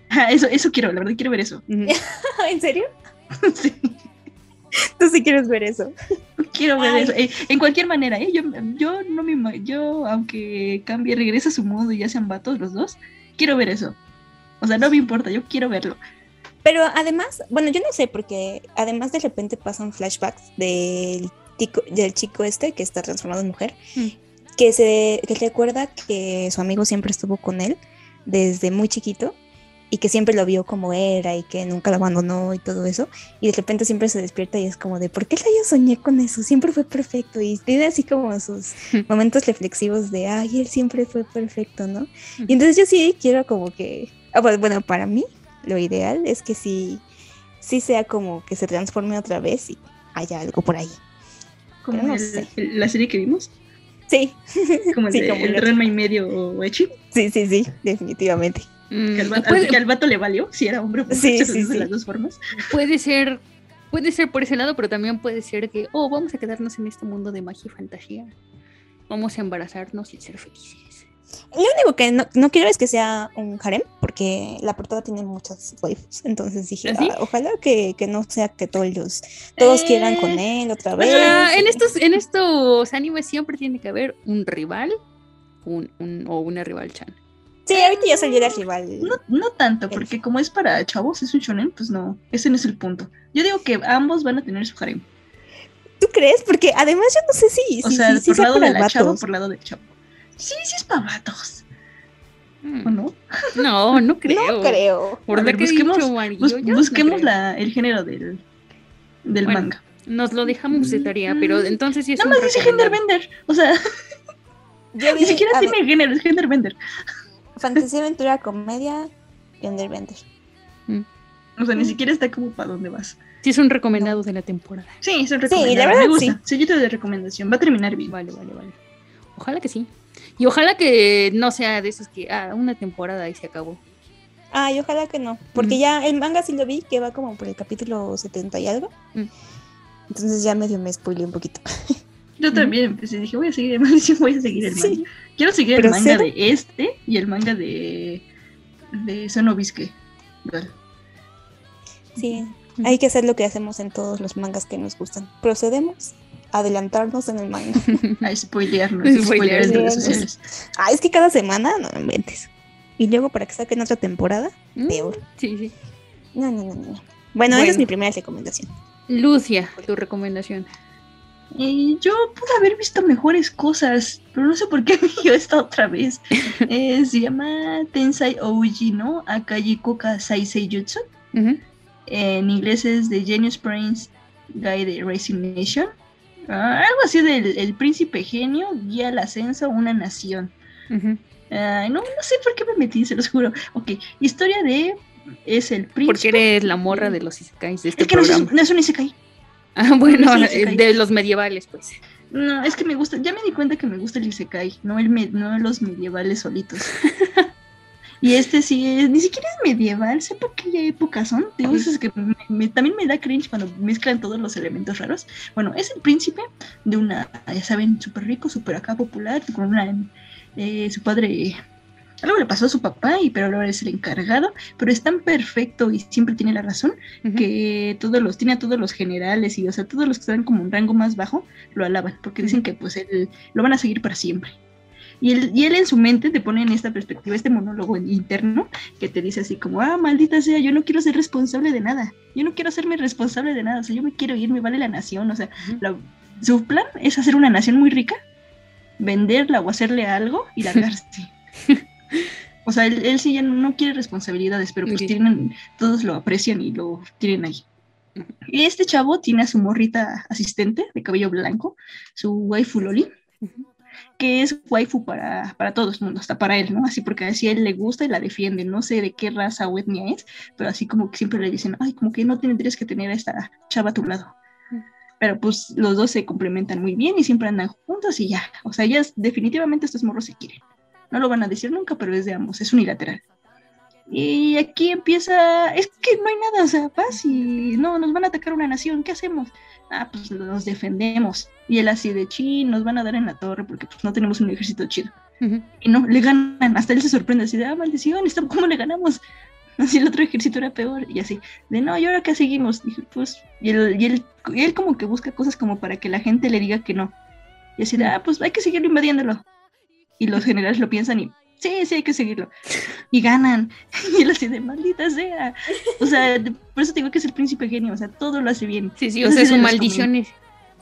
ajá eso, eso quiero, la verdad quiero ver eso. (laughs) ¿En serio? (laughs) sí. Tú sí quieres ver eso. Quiero ver eso. Eh, en cualquier manera, ¿eh? yo, yo no me yo, aunque cambie, regrese a su mundo y ya sean vatos los dos, quiero ver eso. O sea, no me importa, yo quiero verlo. Pero además, bueno, yo no sé, porque además de repente pasan flashbacks del del chico este que está transformado en mujer, mm. Que se que recuerda que su amigo siempre estuvo con él desde muy chiquito y que siempre lo vio como era y que nunca lo abandonó y todo eso. Y de repente siempre se despierta y es como de, ¿por qué yo soñé con eso? Siempre fue perfecto. Y tiene así como sus (laughs) momentos reflexivos de, ay, él siempre fue perfecto, ¿no? Y entonces yo sí quiero como que, ah, bueno, para mí lo ideal es que sí, sí sea como que se transforme otra vez y haya algo por ahí. Como la serie que vimos. Sí. (laughs) Como el, de, y medio o Echi. Sí, sí, sí, definitivamente. Mm, que, al vato, le valió, si era hombre o sí, sí, de las dos formas. Puede ser, puede ser por ese lado, pero también puede ser que, oh, vamos a quedarnos en este mundo de magia y fantasía. Vamos a embarazarnos y ser felices. Lo único que no, quiero es que sea un harem, porque la portada tiene muchas waifus. Entonces dije, ¿Ah, ojalá que, no sea que todos todos quieran con eh, él otra vez. en estos, en estos animes siempre tiene que haber un rival un, o una rival chan. Sí, ahorita ya salió la rival. No, no tanto, porque como es para chavos, es un shonen, pues no, ese no es el punto. Yo digo que ambos van a tener su harem. ¿Tú crees? Porque además yo no sé si. O sea, por lado de la chavo, por lado del chavo. Sí, sí es para vatos. ¿O no? No, no creo. (laughs) No creo. Por ver, busquemos, busquemos la, el género del, del manga. Nos lo dejamos de tarea, pero mm. entonces sí es Nada más dice genderbender. O sea, (laughs) ni siquiera tiene género, es genderbender. Fantasía, aventura, comedia, genderbender. Mm. O sea, ni siquiera está como para dónde vas. Sí, son recomendados de la temporada. Sí, son recomendados. Sí, la verdad, me gusta. Sí. Sellito de recomendación. Va a terminar bien. Vale, vale, vale. Ojalá que sí. Y ojalá que no sea de esos que, ah, una temporada y se acabó. Ay, ojalá que no. Porque ya el manga sí lo vi, que va como por el capítulo 70 y algo. Mm. Entonces ya medio me spoilé un poquito. Yo también empecé, dije, voy a seguir el manga, (laughs) voy a seguir el manga. Quiero seguir el manga de este y el manga de, de Sonobisque. Sí, hay que hacer lo que hacemos en todos los mangas que nos gustan. Procedemos adelantarnos en el manga. (laughs) A spoilearnos, spoilearnos. Ah, es que cada semana no me inventes. Y luego para que saquen otra temporada, mm, peor. Sí, sí. No, no, no, no. Bueno, esa es mi primera recomendación. Lucia, tu recomendación. Eh, yo pude haber visto mejores cosas, pero no sé por qué (laughs) me dio esta otra vez. (laughs) Eh, se llama Tensai Ouji, ¿no? Akaji Koka Saisei Jutsu. En inglés es The Genius Brains Guide Racing Nation. Ah, algo así del el príncipe genio guía el ascenso a una nación. no, no sé por qué me metí, se los juro. Ok, historia de. Es el príncipe. Porque eres la morra de los isekais de este es que programa. No, es, un isekai. Ah, bueno, de los medievales, pues. No, es que me gusta, ya me di cuenta que me gusta el isekai, no, el no los medievales solitos. (laughs) Y este sí es, ni siquiera es medieval, sé por qué épocas son. Digo, es que también me da cringe cuando mezclan todos los elementos raros. Bueno, es el príncipe de una, ya saben, súper rico, súper acá popular, con una, eh, su padre, algo le pasó a su papá, y pero ahora es el encargado, pero es tan perfecto y siempre tiene la razón, que todos los, tiene a todos los generales y, o sea, todos los que están como un rango más bajo, lo alaban, porque dicen que pues él, lo van a seguir para siempre. Y él, y él en su mente te pone en esta perspectiva, este monólogo interno, que te dice así como, ah, maldita sea, yo no quiero ser responsable de nada, yo no quiero hacerme responsable de nada, o sea, yo me quiero ir, me vale la nación, o sea, su plan es hacer una nación muy rica venderla o hacerle algo y largarse. (laughs) o sea, él, sí ya no quiere responsabilidades, pero pues tienen, todos lo aprecian y lo tienen ahí. Y este chavo tiene a su morrita asistente de cabello blanco, su waifu Loli, que es waifu para, para todo el mundo, hasta para él, ¿no? Así porque así a él le gusta y la defiende, no sé de qué raza o etnia es, pero así como que siempre le dicen, ay, como que no tendrías que tener a esta chava a tu lado. Pero pues los dos se complementan muy bien y siempre andan juntos y ya, o sea, ya definitivamente estos morros se quieren. No lo van a decir nunca, pero es de ambos, es unilateral. Y aquí empieza, es que no hay nada, o sea, paz y no, nos van a atacar una nación, ¿qué hacemos? Ah, pues nos defendemos. Y él así de chi, nos van a dar en la torre porque pues no tenemos un ejército chido. Y no, le ganan, hasta él se sorprende así de, ah, maldición, ¿cómo le ganamos? (laughs) Así el otro ejército era peor y así, de no, ¿y ahora qué seguimos? Dije, pues, y él, y él, y él como que busca cosas como para que la gente le diga que no. Y así de, ah, pues hay que seguir invadiéndolo. Y los generales lo piensan y sí, sí, hay que seguirlo. Y ganan. (laughs) Y él así de maldita sea. O sea, por eso tengo que ser príncipe genio. O sea, todo lo hace bien. Sí, sí, o sea, su maldición es,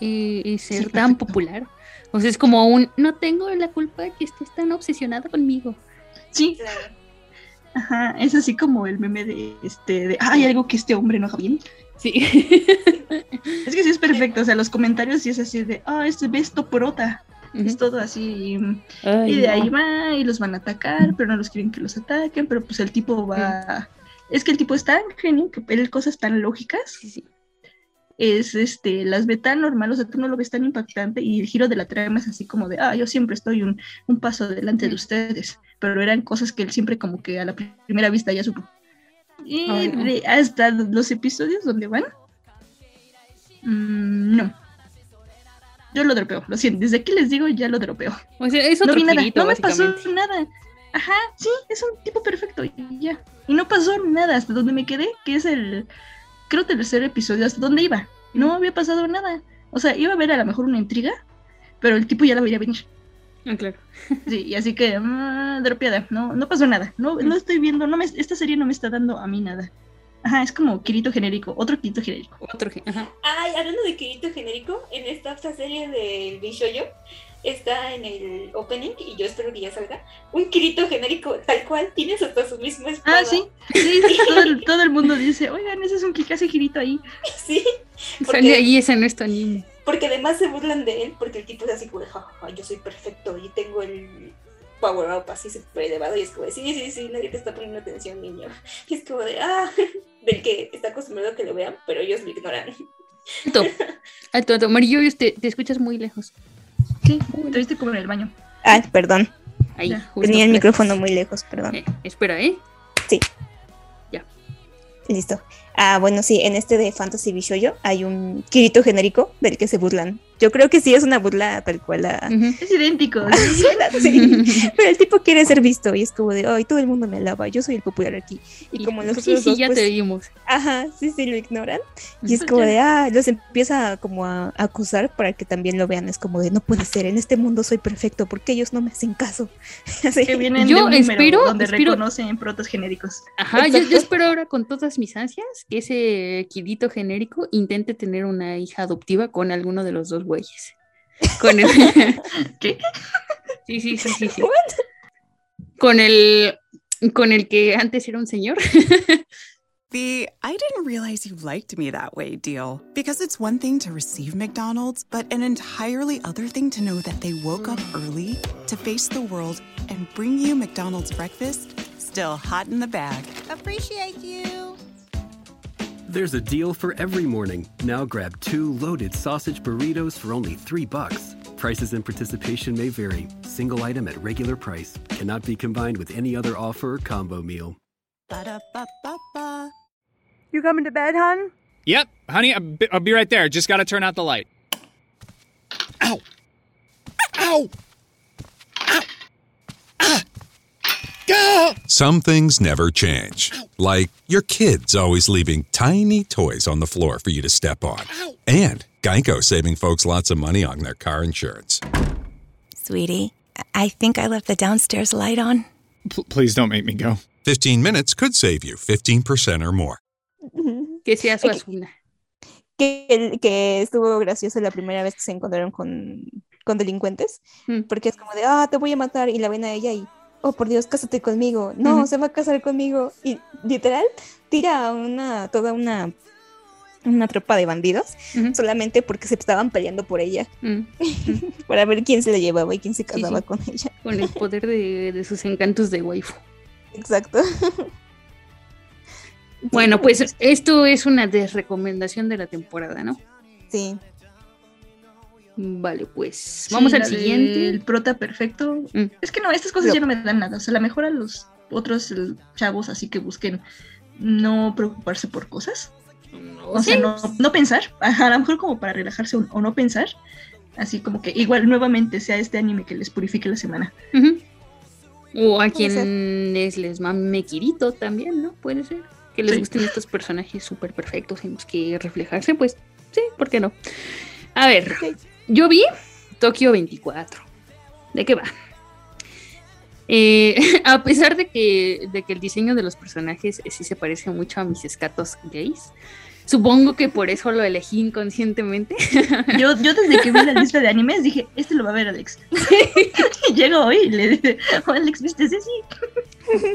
eh, ser tan popular. O sea, es como un, no tengo la culpa de que estés tan obsesionada conmigo. Sí. Ajá, es así como el meme de este, de, hay algo que este hombre no haga bien. Sí. (laughs) es que sí es perfecto, o sea, los comentarios sí es así de, ah, oh, este besto Es todo así. y de ahí va y los van a atacar, pero no los quieren que los ataquen, pero pues el tipo va... Es que el tipo es tan genio que él cosas tan lógicas. Es este, las ve tan normal, o sea, tú no lo ves tan impactante y el giro de la trama es así como de, ah, yo siempre estoy un, un paso delante de ustedes, pero eran cosas que él siempre como que a la primera vista ya supo. Y hasta los episodios donde van, mm, no, yo lo dropeo, lo siento. Desde aquí les digo, ya lo dropeo. O sea, es otro no nada, no me pasó nada. Ajá, sí, es un tipo perfecto y ya. Y no pasó nada hasta donde me quedé, que es el, creo, tercer episodio, hasta donde iba. No había pasado nada. O sea, iba a ver a lo mejor una intriga, pero el tipo ya la veía venir. Ah, claro. Sí, y así que, mmm, dropeada, no, no pasó nada. No, no estoy viendo, no me, esta serie no me está dando a mí nada. Ajá, es como Kirito genérico, otro Kirito genérico. Otro, ajá. Ay, hablando de Kirito genérico, en esta, serie de Bishoyo está en el opening, y yo espero que ya salga, un Kirito genérico tal cual, tienes hasta su mismo espada. Ah, sí, sí, (laughs) todo, el, mundo dice, oigan, ese es un hace Kirito ahí. Sí. Porque, ahí ese no. Porque además se burlan de él, porque el tipo es así como, ja, yo soy perfecto y tengo el power up así súper elevado y es como de, sí, sí, sí, nadie te está poniendo atención, niño. Y es como de, ah, (laughs) del que está acostumbrado a que lo vean, pero ellos lo ignoran. Alto, alto, alto. Amarillo, te, te escuchas muy lejos. Sí, te viste como en el baño. Ah, perdón. Ahí, Tenía el micrófono muy lejos, perdón. Eh, espera, ¿eh? Sí. Ya. Listo. Ah, bueno, sí, en este de Fantasy Bishoyo hay un Kirito genérico del que se burlan yo creo que sí es una burla tal cual. Es idéntico. sí, (laughs) pero el tipo quiere ser visto y es como de, ay, todo el mundo me alaba, yo soy el popular aquí. Y, como los sí, sí, ya pues, te vimos. Ajá, sí, sí, lo ignoran. Y es como de, ah, los empieza como a acusar para que también lo vean. Es como de, no puede ser, en este mundo soy perfecto, porque ellos no me hacen caso. (laughs) Así. Que vienen yo de un espero, donde reconocen protos genéricos. Ajá, yo, yo, espero ahora con todas mis ansias que ese kidito genérico intente tener una hija adoptiva con alguno de los dos güeyes. Con el... (laughs) ¿Qué? Sí, sí, sí, sí. sí. Con el con el que antes era un señor. (laughs) The I didn't realize you liked me that way deal. Because it's one thing to receive McDonald's, but an entirely other thing to know that they woke up early to face the world and bring you McDonald's breakfast still hot in the bag. Appreciate you. There's a deal for every morning. Now grab two loaded sausage burritos for only three bucks. Prices and participation may vary. Single item at regular price cannot be combined with any other offer or combo meal. Ba-da-ba-ba-ba. You coming to bed, hon? Yep, honey, I'll be, I'll be right there. Just gotta turn out the light. Ow! Ow! Ow! Ah! Go! Some things never change. Like your kids always leaving tiny toys on the floor for you to step on. And Geico saving folks lots of money on their car insurance. Sweetie, I think I left the downstairs light on. P- please don't make me go. 15 minutes could save you 15% or more. (laughs) Que sea su azul. Que, que estuvo gracioso la primera vez que se encontraron con con delincuentes, mm. porque es como de, ah, te voy a matar, y la ven a ella y, oh, por Dios, cásate conmigo, no, se va a casar conmigo, y literal tira una, toda una una tropa de bandidos solamente porque se estaban peleando por ella. Mm. (laughs) para ver quién se la llevaba y quién se casaba con ella. Con el poder de, de sus encantos de waifu. Exacto. Bueno pues esto es una desrecomendación de la temporada no sí Vale, pues vamos al siguiente. El prota perfecto. Mm. Es que no, estas cosas ya no me dan nada. O sea, la mejor a los otros chavos así que busquen no preocuparse por cosas. o sea, no, pensar. a lo mejor como para relajarse o, no pensar. Así como que igual nuevamente sea este anime que les purifique la semana. O a quienes les mame Kirito también, ¿no? Puede ser. Que les gusten estos personajes súper perfectos en los que reflejarse, pues sí, ¿por qué no? A ver, yo vi Tokio 24. ¿De qué va? Eh, (laughs) a pesar de que, de que el diseño de los personajes sí se parece mucho a mis escatos gays, supongo que por eso lo elegí inconscientemente. (laughs) Yo, yo desde que vi la lista de animes dije, este lo va a ver Alex. (laughs) Llego hoy y le dije, oh, Alex, ¿viste ese? Sí.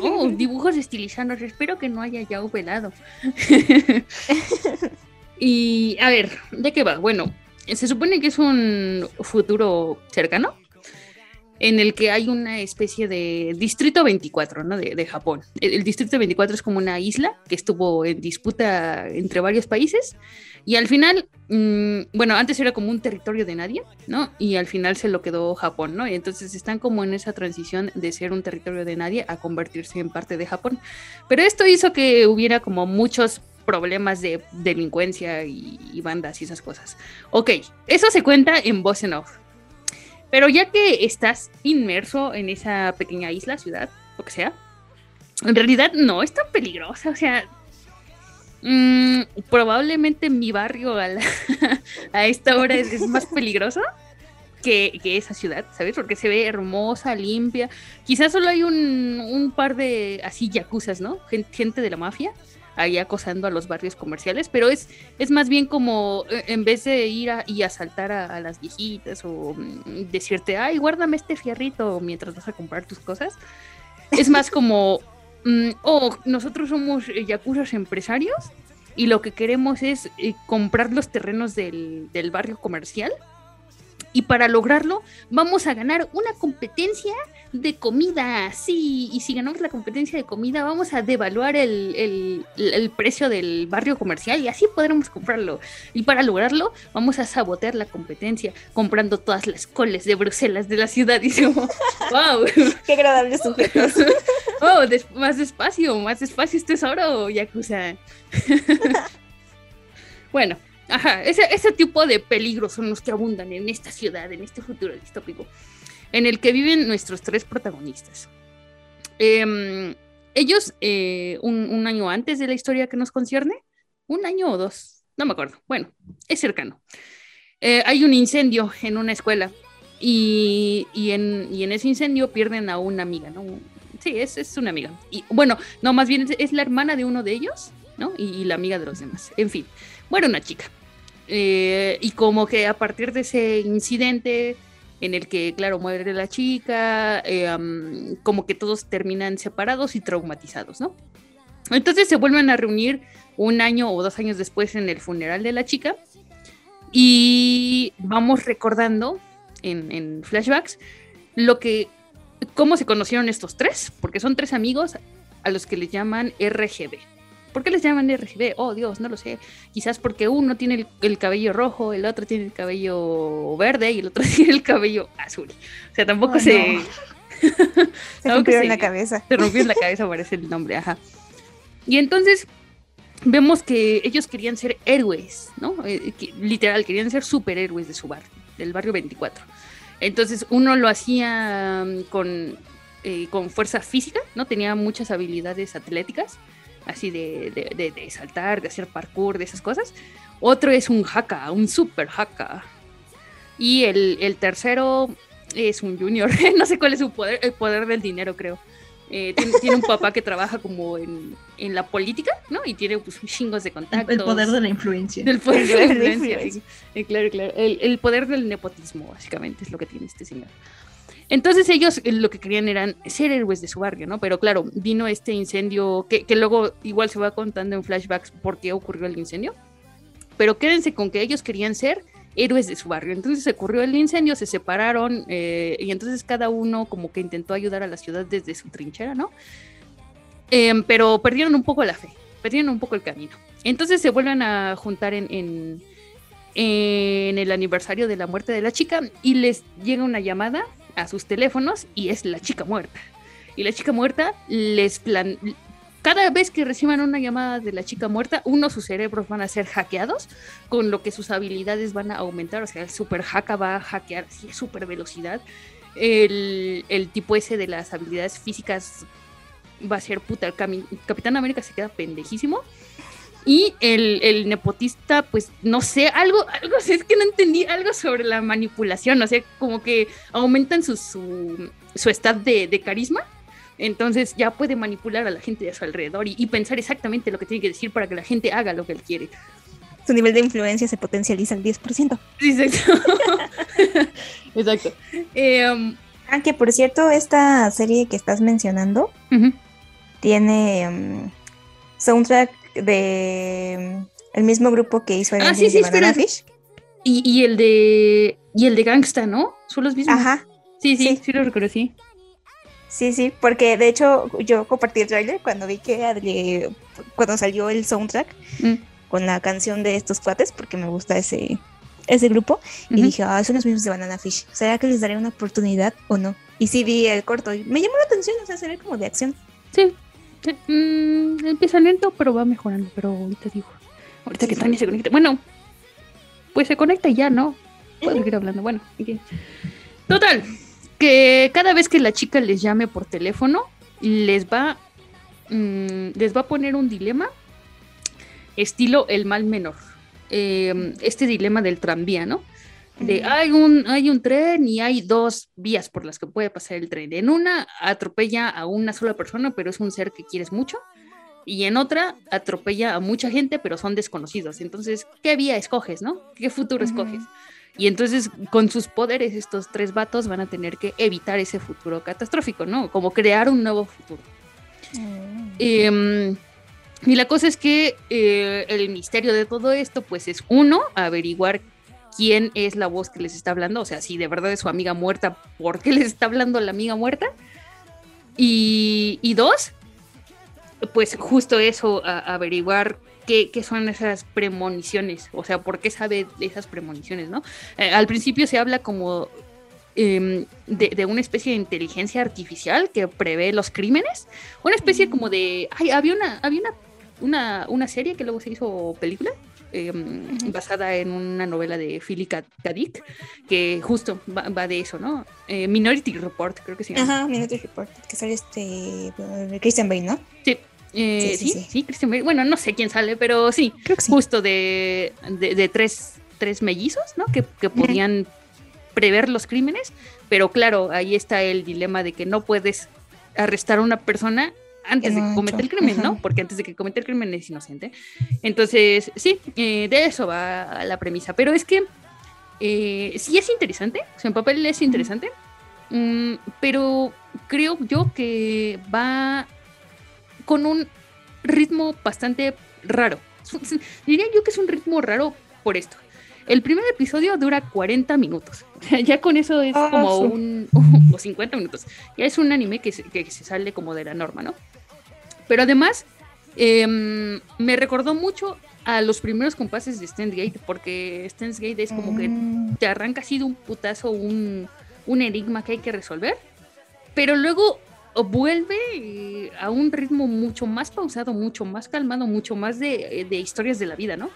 Oh, dibujos estilizados, espero que no haya ya velado. y a ver, ¿de qué va? Bueno, se supone que es un futuro cercano en el que hay una especie de distrito 24, ¿no? De, Japón. El, distrito 24 es como una isla que estuvo en disputa entre varios países y al final, mm, bueno, antes era como un territorio de nadie, ¿no? Y al final se lo quedó Japón, ¿no? Y entonces están como en esa transición de ser un territorio de nadie a convertirse en parte de Japón. Pero esto hizo que hubiera como muchos problemas de delincuencia y, bandas y esas cosas. Ok, eso se cuenta en voz en off. Pero ya que estás inmerso en esa pequeña isla, ciudad, lo que sea, en realidad no es tan peligrosa. O sea, mm, probablemente mi barrio a, (laughs) esta hora es, más peligroso. Que, esa ciudad, ¿sabes? Porque se ve hermosa, limpia. Quizás solo hay un, un par de así yacuzas, ¿no? Gente de la mafia ahí acosando a los barrios comerciales, pero es, es más bien como eh, en vez de ir y asaltar a, las viejitas o mm, decirte, ay, guárdame este fierrito mientras vas a comprar tus cosas, es más como, (laughs) mm, oh, nosotros somos yakuzas empresarios y lo que queremos es eh, comprar los terrenos del, del barrio comercial y para lograrlo vamos a ganar una competencia de comida, sí, y si ganamos la competencia de comida vamos a devaluar el, precio del barrio comercial y así podremos comprarlo. Y para lograrlo vamos a sabotear la competencia comprando todas las coles de Bruselas de la ciudad. Y digo, wow. (laughs) Qué agradables sujetos. (laughs) oh, más despacio, más despacio es tesoro, Yakuza. (laughs) bueno, ajá, ese, ese tipo de peligros son los que abundan en esta ciudad, en este futuro distópico en el que viven nuestros tres protagonistas. Em, ellos, eh, un, año antes de la historia que nos concierne, un año o dos, no me acuerdo, bueno, es cercano. Eh, hay un incendio en una escuela y, en, ese incendio pierden a una amiga, ¿no? Sí, es, es una amiga. Y bueno, no, más bien es, la hermana de uno de ellos, ¿no? Y, la amiga de los demás. En fin, bueno, una chica. Eh, y como que a partir de ese incidente en el que, claro, muere la chica, eh, como que todos terminan separados y traumatizados, ¿no? Entonces se vuelven a reunir un año o dos años después en el funeral de la chica y vamos recordando en, flashbacks lo que, cómo se conocieron estos tres, porque son tres amigos a los que les llaman RGB. ¿Por qué les llaman RGB? Oh, Dios, no lo sé. Quizás porque uno tiene el, cabello rojo, el otro tiene el cabello verde y el otro (laughs) tiene el cabello azul. O sea, tampoco se... (laughs) se rompió en la cabeza. Se rompió en la cabeza, parece el nombre, ajá. Y entonces vemos que ellos querían ser héroes, ¿no? Eh, literal, querían ser superhéroes de su barrio, del barrio 24. Entonces uno lo hacía mm, con, eh, con fuerza física, ¿no? Tenía muchas habilidades atléticas así de, de, saltar, de hacer parkour, de esas cosas. Otro es un haka, un super haka. Y el, tercero es un junior, (laughs) no sé cuál es su poder, el poder del dinero, creo. Eh, tiene, un papá que trabaja como en, en, la política, ¿no? Y tiene pues chingos de contactos. El poder de la influencia. El poder de la (laughs) influencia. Eh, claro, claro. El, el, poder del nepotismo, básicamente, es lo que tiene este señor. Entonces ellos eh, lo que querían eran ser héroes de su barrio, ¿no? Pero claro, vino este incendio que, que luego igual se va contando en flashbacks por qué ocurrió el incendio. Pero quédense con que ellos querían ser héroes de su barrio. Entonces ocurrió el incendio, se separaron eh, y entonces cada uno como que intentó ayudar a la ciudad desde su trinchera, ¿no? Em, pero perdieron un poco la fe, perdieron un poco el camino. Entonces se vuelven a juntar en, en, en el aniversario de la muerte de la chica y les llega una llamada a sus teléfonos y es la chica muerta. Y la chica muerta les plan cada vez que reciban una llamada de la chica muerta, uno, sus cerebros van a ser hackeados, con lo que sus habilidades van a aumentar. O sea, el super hacka va a hackear así, super velocidad. El, tipo ese de las habilidades físicas va a ser puta. El Capitán América se queda pendejísimo. Y el, nepotista, pues no sé, algo, algo, es que no entendí algo sobre la manipulación, o sea, como que aumentan su, su, su estado de, de carisma entonces ya puede manipular a la gente de su alrededor y, pensar exactamente lo que tiene que decir para que la gente haga lo que él quiere. Su nivel de influencia se potencializa al 10%. (laughs) Exacto. exacto. Eh, Aunque ah, por cierto, esta serie que estás mencionando tiene um, soundtrack de el mismo grupo que hizo el ah, sí, sí, Fish. Y, y, el de y el de Gangsta, ¿no? Son los mismos. Ajá. Sí, sí, sí, sí lo reconocí. Sí, sí, porque de hecho yo compartí el trailer cuando vi que cuando salió el soundtrack mm. con la canción de estos cuates, porque me gusta ese, ese grupo, y dije, ah, son los mismos de Banana Fish. ¿Será que les daré una oportunidad o no? Y sí vi el corto y me llamó la atención, o sea, se ve como de acción. Sí, mm, empieza lento, pero va mejorando, pero ahorita digo, ahorita que Tania se conecta. Bueno, pues se conecta y ya, ¿no? Puedo seguir hablando. Bueno, total, que cada vez que la chica les llame por teléfono, les va, mm, les va a poner un dilema estilo el mal menor. Em, este dilema del tranvía, ¿no? De hay un, hay un tren y hay dos vías por las que puede pasar el tren. En una atropella a una sola persona, pero es un ser que quieres mucho. Y en otra atropella a mucha gente, pero son desconocidos. Entonces, ¿qué vía escoges, no? ¿Qué futuro escoges? Y entonces, con sus poderes, estos tres vatos van a tener que evitar ese futuro catastrófico, ¿no? Como crear un nuevo futuro. Mm. Em, y la cosa es que eh, el misterio de todo esto, pues es uno, averiguar quién es la voz que les está hablando, o sea, si de verdad es su amiga muerta, ¿por qué (laughs) les está hablando la amiga muerta? Y, y dos, pues justo eso, averiguar qué, son esas premoniciones, o sea, por qué sabe de esas premoniciones, ¿no? Eh, al principio se habla como em, de, una especie de inteligencia artificial que prevé los crímenes, una especie como de, ay, había una, había una, una, serie que luego se hizo película. Em, basada en una novela de Philip K. Dick, que justo va, de eso, ¿no? Eh, Minority Report, creo que se llama. Ajá, Minority Report, que sale este Christian Bale, ¿no? Sí, eh, sí, sí, Christian Bale. Bueno, no sé quién sale, pero sí, justo de, de, tres, tres, mellizos, ¿no? Que, que podían prever los crímenes, pero claro, ahí está el dilema de que no puedes arrestar a una persona antes de que cometa el crimen, ¿no? Porque antes de que cometa el crimen es inocente. Entonces, sí, eh, de eso va la premisa. Pero es que eh, sí es interesante, o sea, en papel es interesante, mm, pero creo yo que va con un ritmo bastante raro. Diría yo que es un ritmo raro por esto. El primer episodio dura 40 minutos. (laughs) ya con eso es ah, como un. (laughs) o 50 minutos. Ya es un anime que se, que se sale como de la norma, ¿no? Pero además, em, me recordó mucho a los primeros compases de Stand Gate, porque Stand Gate es como que mm. te arranca así de un putazo un, un enigma que hay que resolver. Pero luego vuelve eh, a un ritmo mucho más pausado, mucho más calmado, mucho más de, eh, historias de la vida, ¿no?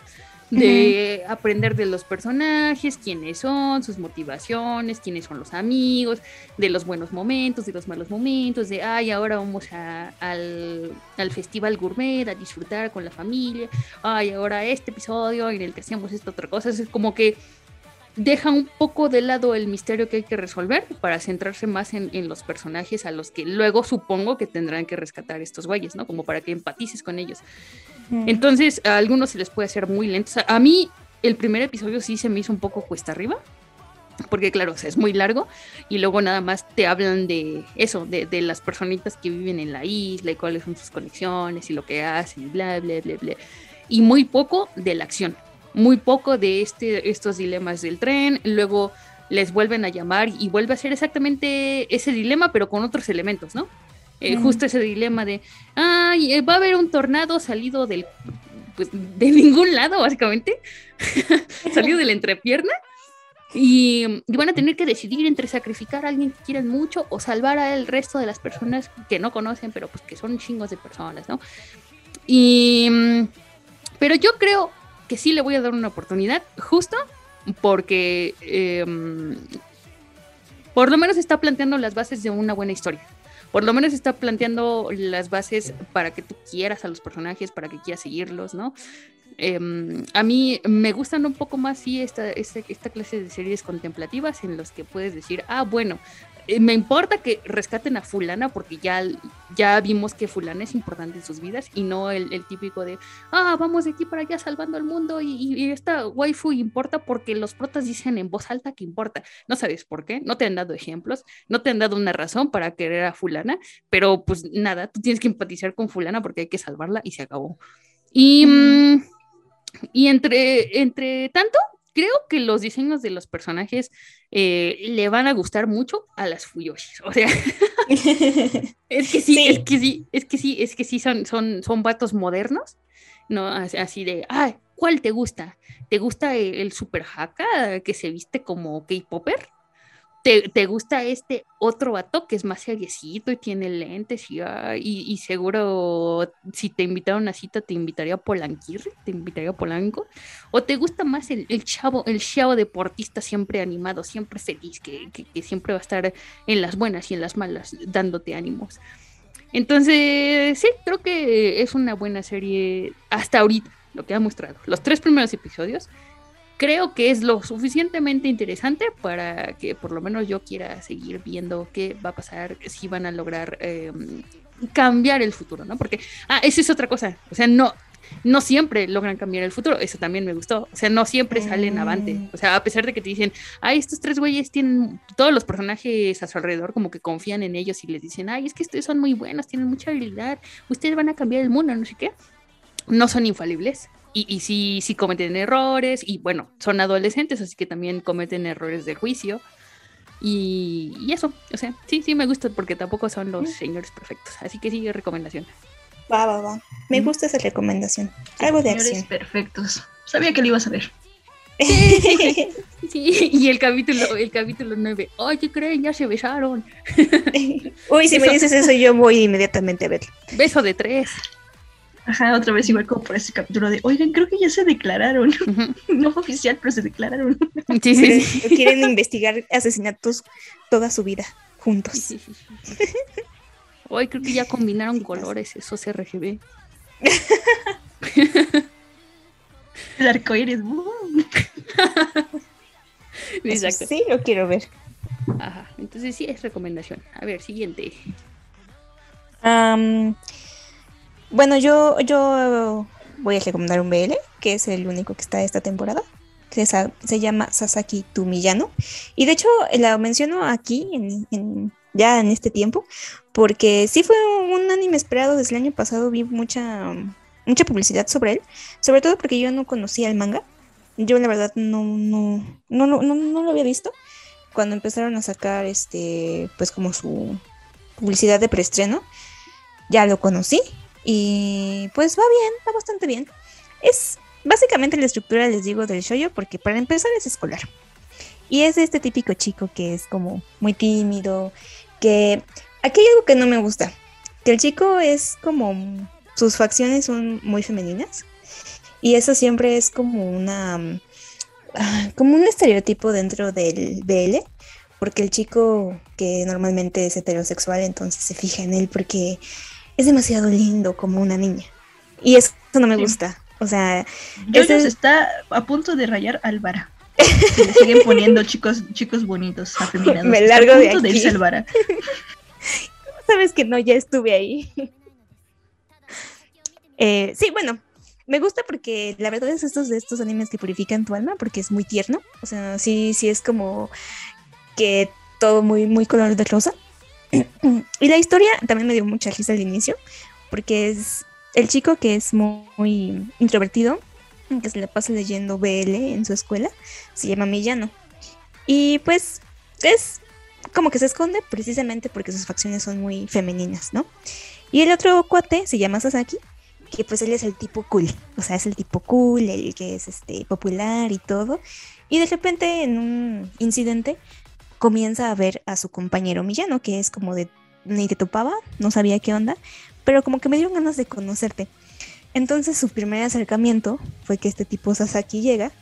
De aprender de los personajes, quiénes son, sus motivaciones, quiénes son los amigos, de los buenos momentos, de los malos momentos, de, ay, ahora vamos al, al, festival gourmet a disfrutar con la familia, ay, ahora este episodio en el que hacíamos esta otra cosa, es como que deja un poco de lado el misterio que hay que resolver para centrarse más en, los personajes a los que luego supongo que tendrán que rescatar estos güeyes, ¿no? Como para que empatices con ellos. Entonces, a algunos se les puede hacer muy lento. a mí, el primer episodio sí se me hizo un poco cuesta arriba. Porque claro, es muy largo y luego nada más te hablan de eso, de, de, las personitas que viven en la isla y cuáles son sus conexiones y lo que hacen y bla, bla, bla, bla. Y muy poco de la acción muy poco de este, estos dilemas del tren, luego les vuelven a llamar y vuelve a ser exactamente ese dilema, pero con otros elementos, ¿no? Eh, justo ese dilema de, ay, eh, va a haber un tornado salido del, pues, de ningún lado, básicamente, (laughs) salido de la entrepierna, y, van a tener que decidir entre sacrificar a alguien que quieran mucho o salvar al resto de las personas que no conocen, pero pues que son chingos de personas, ¿no? Y, pero yo creo que sí le voy a dar una oportunidad, justo porque em, por lo menos está planteando las bases de una buena historia. Por lo menos está planteando las bases para que tú quieras a los personajes, para que quieras seguirlos, ¿no? Em, a mí me gustan un poco más, sí, esta, esta, esta, clase de series contemplativas en los que puedes decir, ah, bueno, me importa que rescaten a fulana porque ya, ya vimos que fulana es importante en sus vidas y no el, típico de, ah, vamos de aquí para allá salvando al mundo y, esta waifu importa porque los protas dicen en voz alta que importa. No sabes por qué, no te han dado ejemplos, no te han dado una razón para querer a fulana, pero pues nada, tú tienes que empatizar con fulana porque hay que salvarla y se acabó. Y, y entre, entre tanto, creo que los diseños de los personajes eh, le van a gustar mucho a las Fuyoshis. O sea, (laughs) es que sí, es que sí, es que sí, es que sí son, son, son vatos modernos, ¿no? Así de, ay, ¿cuál te gusta? ¿Te gusta el, el super haka que se viste como K-Popper? Te, gusta este otro vato que es más seriecito y tiene lentes y, seguro si te invitaron a cita te invitaría a te invitaría a Polanco, o te gusta más el, chavo, el chavo deportista siempre animado, siempre feliz, que, siempre va a estar en las buenas y en las malas dándote ánimos. Entonces, sí, creo que es una buena serie hasta ahorita, lo que ha mostrado. Los tres primeros episodios creo que es lo suficientemente interesante para que por lo menos yo quiera seguir viendo qué va a pasar, si van a lograr em, cambiar el futuro, ¿no? Porque, ah, eso es otra cosa, o sea, no, no siempre logran cambiar el futuro, eso también me gustó, o sea, no siempre salen mm. avante, o sea, a pesar de que te dicen, ay, estos tres güeyes tienen, todos los personajes a su alrededor como que confían en ellos y les dicen, ay, es que ustedes son muy buenos, tienen mucha habilidad, ustedes van a cambiar el mundo, no sé qué, no son infalibles, y, y sí, sí cometen errores, y bueno, son adolescentes, así que también cometen errores de juicio. Y, eso, o sea, sí, sí me gusta porque tampoco son los señores perfectos. Así que sí, recomendación. Va, va, va. Me gusta esa recomendación. Algo de señores perfectos. Sabía que lo ibas a ver. (laughs) Sí, y el capítulo, el capítulo 9. Oye, creen, ya se besaron. (laughs) Uy, si me dices eso, yo voy inmediatamente a verlo. Beso de tres. Ajá, otra vez igual como por ese capítulo de, oigan, creo que ya se declararon. (laughs) no oficial, pero se declararon. sí, sí, sí. Quieren (laughs) investigar asesinatos toda su vida juntos. Hoy (laughs) creo que ya combinaron colores, esos RGB. El arco iris. Exacto. Sí, lo quiero ver. Ajá, entonces sí es recomendación. A ver, siguiente. Um, bueno, yo, yo voy a recomendar un BL, que es el único que está esta temporada. Que se, llama Sasaki Tumillano. Y de hecho la menciono aquí, ya en este tiempo, porque sí fue un anime esperado desde el año pasado. Vi mucha, mucha publicidad sobre él, sobre todo porque yo no conocía el manga. Yo la verdad no, no, no, no, no lo había visto. Cuando empezaron a sacar este, pues como su publicidad de preestreno, ya lo conocí y pues va bien, va bastante bien. Es básicamente la estructura, les digo, del shoyo, porque para empezar es escolar. Y es este típico chico que es como muy tímido, que aquí hay algo que no me gusta, que el chico es como sus facciones son muy femeninas y eso siempre es como una ah, como un estereotipo dentro del BL, porque el chico que normalmente es heterosexual entonces se fija en él porque es demasiado lindo como una niña. Y eso no me gusta. O sea, Yo está a punto de rayar Álvara. Se siguen poniendo chicos, chicos bonitos, afeminados. (laughs) Me largo de aquí. De (laughs) Sabes que no, ya estuve ahí. (laughs) Eh, sí, bueno, me gusta porque la verdad es estos de estos animes que purifican tu alma porque es muy tierno. O sea, sí, sí es como que todo muy, muy color de rosa. Y la historia también me dio mucha risa al inicio porque es el chico que es muy, introvertido, que se le pasa leyendo BL en su escuela, se llama Millano. Y pues es como que se esconde precisamente porque sus facciones son muy femeninas, ¿no? Y el otro cuate se llama Sasaki, que pues él es el tipo cool, o sea, es el tipo cool, el que es este popular y todo. Y de repente en un incidente comienza a ver a su compañero Millano, que es como de ni te topaba, no sabía qué onda, pero como que me dieron ganas de conocerte. Entonces su primer acercamiento fue que este tipo Sasaki llega,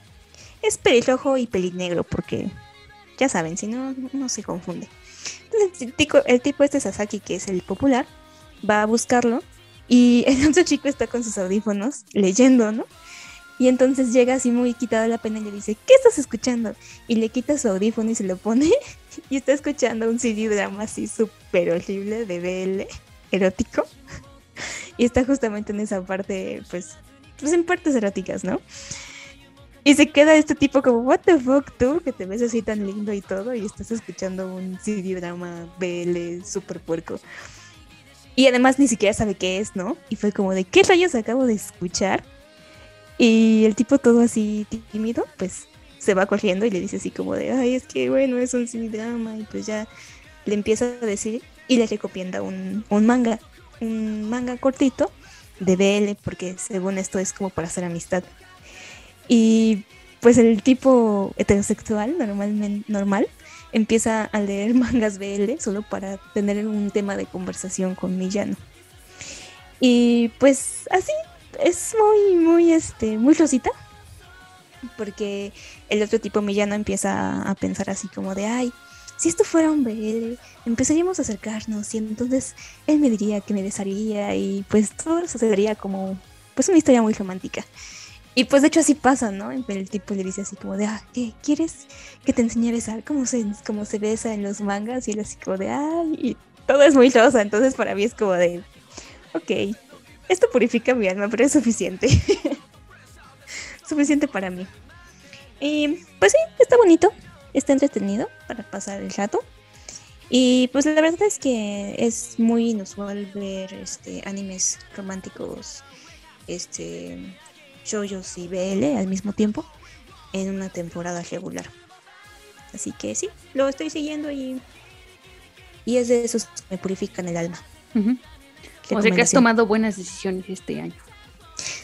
es pelirrojo y pelinegro, porque ya saben, si no, no se confunde. Entonces el tipo, el tipo este Sasaki, que es el popular, va a buscarlo y (laughs) el otro chico está con sus audífonos leyendo, ¿no? Y entonces llega así muy quitada la pena y le dice, ¿qué estás escuchando? Y le quita su audífono y se lo pone (laughs) y está escuchando un CD drama así súper horrible de BL, erótico. Y está justamente en esa parte, pues, pues en partes eróticas, ¿no? Y se queda este tipo como, what the fuck tú, que te ves así tan lindo y todo y estás escuchando un CD drama BL súper puerco. Y además ni siquiera sabe qué es, ¿no? Y fue como de, ¿qué rayos acabo de escuchar? Y el tipo todo así tímido, pues se va corriendo y le dice así como de, ay, es que bueno, es un drama y pues ya le empieza a decir y le recomienda un, un manga, un manga cortito de BL, porque según esto es como para hacer amistad. Y pues el tipo heterosexual, normalmente, normal, empieza a leer (laughs) mangas BL solo para tener un tema de conversación con Millano. Y pues así es muy, muy, este, muy rosita. Porque el otro tipo Millano empieza a pensar así como de, ay, si esto fuera un BL, empezaríamos a acercarnos y entonces él me diría que me besaría y pues todo sucedería como, pues una historia muy romántica. Y pues de hecho así pasa, ¿no? El tipo le dice así como de, ah, ¿qué quieres que te enseñe a besar? Como se, como se besa en los mangas y él así como de, ay, y todo es muy rosa, entonces para mí es como de, ok, esto purifica mi alma, pero es suficiente. (laughs) suficiente para mí. Y pues sí, está bonito, está entretenido para pasar el rato. Y pues la verdad es que es muy inusual ver este animes románticos este shoujos y BL al mismo tiempo en una temporada regular. Así que sí, lo estoy siguiendo y, y es de esos que me purifican el alma. O sea que has tomado buenas decisiones este año.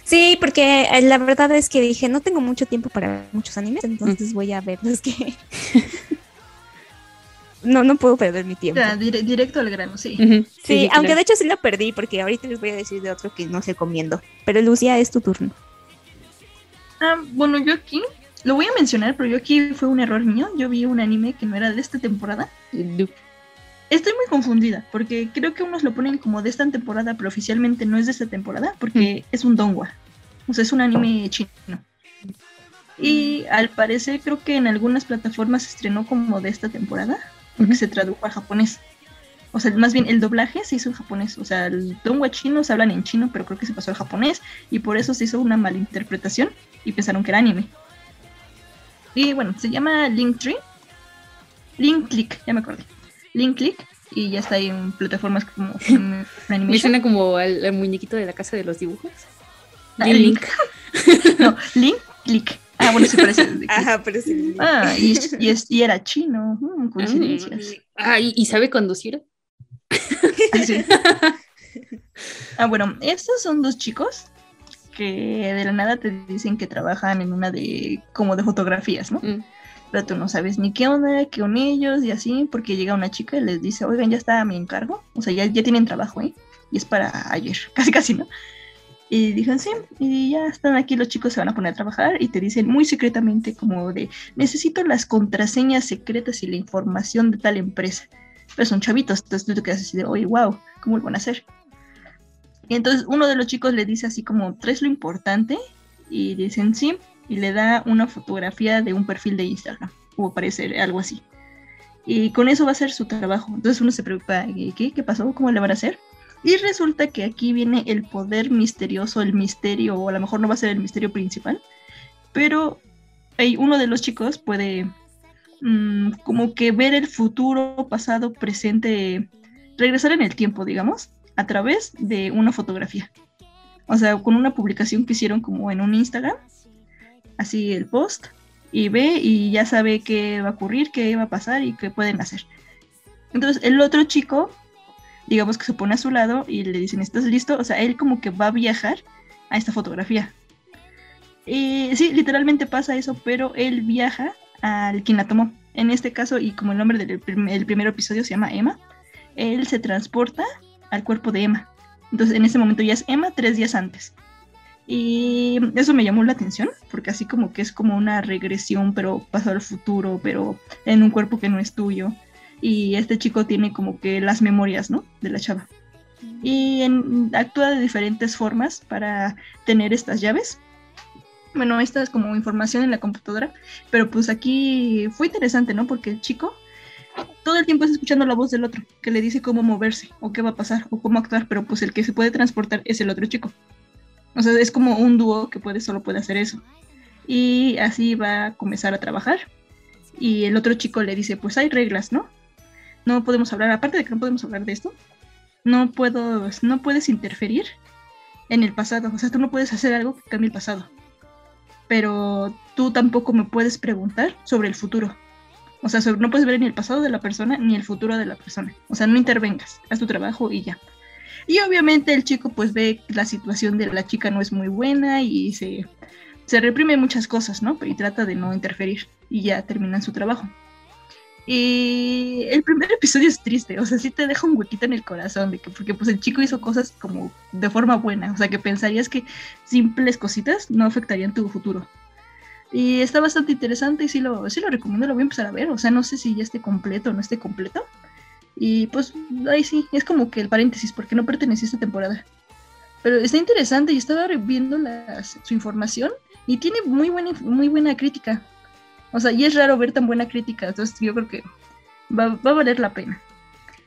Sí, porque eh, la verdad es que dije, no tengo mucho tiempo para muchos animes, entonces voy a ver los que... (laughs) no, no puedo perder mi tiempo. directo al grano, sí. Sí, aunque de hecho sí lo perdí, porque ahorita les voy a decir de otro que no se comiendo. Pero Lucia, es tu turno. Ah, bueno, yo aquí lo voy a mencionar, pero yo aquí fue un error mío. Yo vi un anime que no era de esta temporada. Estoy muy confundida, porque creo que unos lo ponen como de esta temporada, pero oficialmente no es de esta temporada, porque es un dongwa. O sea, es un anime chino. Y al parecer creo que en algunas plataformas se estrenó como de esta temporada, porque se tradujo al japonés. O sea, más bien el doblaje se hizo en japonés. O sea, el dongwa chino se hablan en chino, pero creo que se pasó al japonés. Y por eso se hizo una malinterpretación y pensaron que era anime. Y bueno, se llama Linktree. Link Click, ya me acordé. Link Click y ya está ahí en plataformas como (laughs) Me suena como el, muñequito de la casa de los dibujos. Ah, Link. (laughs) no, Link Click. Ah, bueno, sí parece. Ajá, pero sí. Ah, y, y, era chino. Mm, coincidencias. Ah, ¿y, sabe conducir? (laughs) sí. Ah, bueno, estos son dos chicos que de la nada te dicen que trabajan en una de como de fotografías, ¿no? Mm. Pero tú no sabes ni qué onda, qué son ellos y así, porque llega una chica y les dice, oigan, ya está mi encargo, o sea, ya, ya tienen trabajo, ¿eh? Y es para ayer, (laughs) casi casi, ¿no? Y dijeron, sí, y ya están aquí, los chicos se van a poner a trabajar y te dicen muy secretamente como de, necesito las contraseñas secretas y la información de tal empresa. Pero son chavitos, entonces tú te quedas así de, oye, wow, ¿cómo lo van a hacer? Y entonces uno de los chicos le dice así como, ¿tres lo importante? Y dicen, sí. Y le da una fotografía de un perfil de Instagram, o parece algo así. Y con eso va a ser su trabajo. Entonces uno se preocupa, ¿qué? ¿Qué pasó? ¿Cómo le van a hacer? Y resulta que aquí viene el poder misterioso, el misterio, o a lo mejor no va a ser el misterio principal, pero hay uno de los chicos puede mm, como que ver el futuro, pasado, presente, regresar en el tiempo, digamos, a través de una fotografía. O sea, con una publicación que hicieron como en un Instagram, así el post, y ve y ya sabe qué va a ocurrir, qué va a pasar y qué pueden hacer. Entonces el otro chico, digamos que se pone a su lado y le dicen, ¿estás listo? O sea, él como que va a viajar a esta fotografía. Y sí, literalmente pasa eso, pero él viaja al quien la tomó. En este caso, y como el nombre del primer episodio se llama Emma, él se transporta al cuerpo de Emma. Entonces en ese momento ya es Emma tres días antes. Y eso me llamó la atención, porque así como que es como una regresión, pero pasado al futuro, pero en un cuerpo que no es tuyo. Y este chico tiene como que las memorias, ¿no? De la chava. Y actúa de diferentes formas para tener estas llaves. Bueno, esta es como información en la computadora, pero pues aquí fue interesante, ¿no? Porque el chico todo el tiempo está escuchando la voz del otro, que le dice cómo moverse, o qué va a pasar, o cómo actuar, pero pues el que se puede transportar es el otro chico. O sea, es como un dúo que puede, solo puede hacer eso. Y así va a comenzar a trabajar. Y el otro chico le dice, pues hay reglas, ¿no? No podemos hablar, aparte de que no podemos hablar de esto, no puedo, no puedes interferir en el pasado. O sea, tú no puedes hacer algo que cambie el pasado. Pero tú tampoco me puedes preguntar sobre el futuro. O sea, no puedes ver ni el pasado de la persona ni el futuro de la persona. O sea, no intervengas, haz tu trabajo y ya. Y obviamente el chico pues ve que la situación de la chica no es muy buena y se, se reprime muchas cosas, ¿no? Y trata de no interferir y ya terminan su trabajo. Y el primer episodio es triste, o sea, sí te deja un huequito en el corazón, de que, porque pues el chico hizo cosas como de forma buena, o sea, que pensarías que simples cositas no afectarían tu futuro. Y está bastante interesante y sí lo, sí lo recomiendo, lo voy a empezar a ver, o sea, no sé si ya esté completo o no esté completo, y pues ahí sí, es como que el paréntesis, porque no pertenecía a esta temporada. Pero está interesante y estaba viendo su información y tiene muy buena, muy buena crítica. O sea, y es raro ver tan buena crítica, entonces yo creo que va, a valer la pena.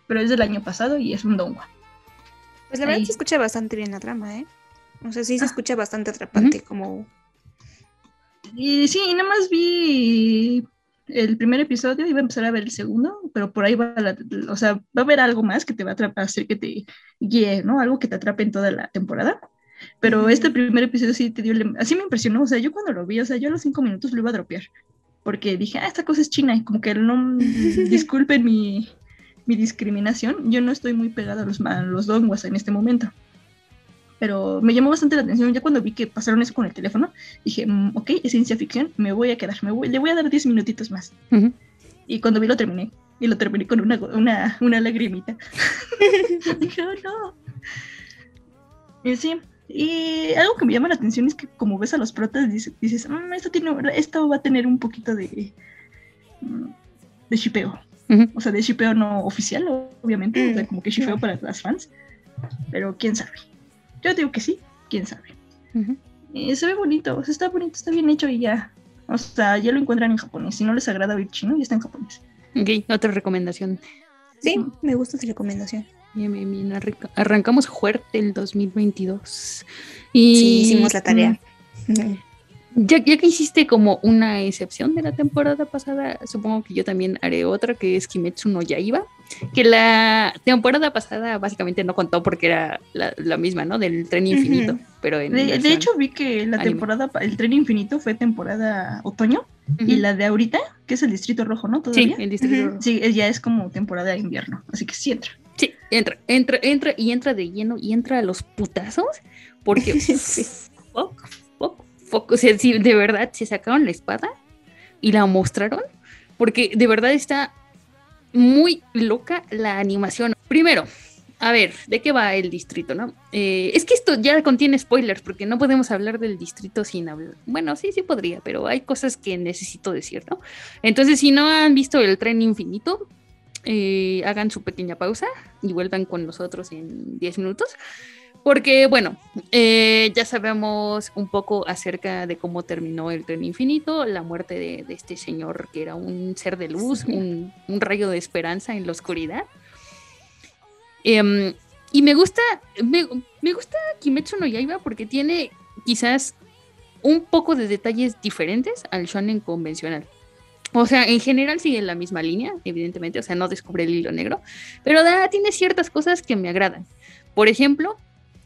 Pero es del año pasado y es un dongua. Pues la verdad se escucha bastante bien la trama, ¿eh? O sea, sí se ah. escucha bastante atrapante, como... Y sí, nada más vi el primer episodio, iba a empezar a ver el segundo, pero por ahí va, o sea, va a haber algo más que te va a atrapar, hacer que te guíe, ¿no? Algo que te atrape en toda la temporada. Pero este primer episodio sí te dio, así me impresionó, o sea, yo cuando lo vi, o sea, yo a los cinco minutos lo iba a dropear, porque dije, ah, esta cosa es china, y como que no, (laughs) disculpen mi, mi discriminación, yo no estoy muy pegada a los, a los donguas en este momento pero me llamó bastante la atención. Ya cuando vi que pasaron eso con el teléfono, dije, mm, ok, es ciencia ficción, me voy a quedar, me voy, le voy a dar 10 minutitos más. Y cuando vi lo terminé, y lo terminé con una, una, una lagrimita. (laughs) (laughs) dije, oh, no. Y sí, y algo que me llama la atención es que como ves a los protas, dices, dices mm, esto, tiene, esto va a tener un poquito de, mm, de shipeo. O sea, de shipeo no oficial, obviamente, o sea, como que shipeo para las fans, pero quién sabe. Yo digo que sí, quién sabe. se ve bonito, o sea, está bonito, está bien hecho y ya. O sea, ya lo encuentran en japonés. Si no les agrada ver chino, ya está en japonés. Ok, otra recomendación. Sí, me gusta esa recomendación. Bien, bien, bien. Arrancamos fuerte el 2022. Y... Sí, hicimos la tarea. (laughs) (laughs) Ya, ya, que hiciste como una excepción de la temporada pasada, supongo que yo también haré otra que es Kimetsu no Yaiba, que la temporada pasada básicamente no contó porque era la, misma, ¿no? Del tren infinito, pero de, hecho vi que la temporada, el tren infinito fue temporada otoño y la de ahorita, que es el distrito rojo, ¿no? ¿Todavía? Sí, el distrito rojo. Sí, ya es como temporada de invierno, así que sí entra. Sí, entra, entra, entra y entra de lleno y entra a los putazos porque... (laughs) o sea, si de verdad se sacaron la espada y la mostraron, porque de verdad está muy loca la animación. Primero, a ver, ¿de qué va el distrito, no? Eh, es que esto ya contiene spoilers, porque no podemos hablar del distrito sin hablar. Bueno, sí, sí podría, pero hay cosas que necesito decir, ¿no? Entonces, si no han visto el tren infinito, eh, hagan su pequeña pausa y vuelvan con nosotros en 10 minutos Porque, bueno, eh, ya sabemos un poco acerca de cómo terminó el tren infinito, la muerte de, este señor que era un ser de luz, un, rayo de esperanza en la oscuridad. Em, y me gusta, me, me, gusta Kimetsu no Yaiba porque tiene quizás un poco de detalles diferentes al shonen convencional. O sea, en general sigue la misma línea, evidentemente, o sea, no descubre el hilo negro, pero da, tiene ciertas cosas que me agradan. Por ejemplo,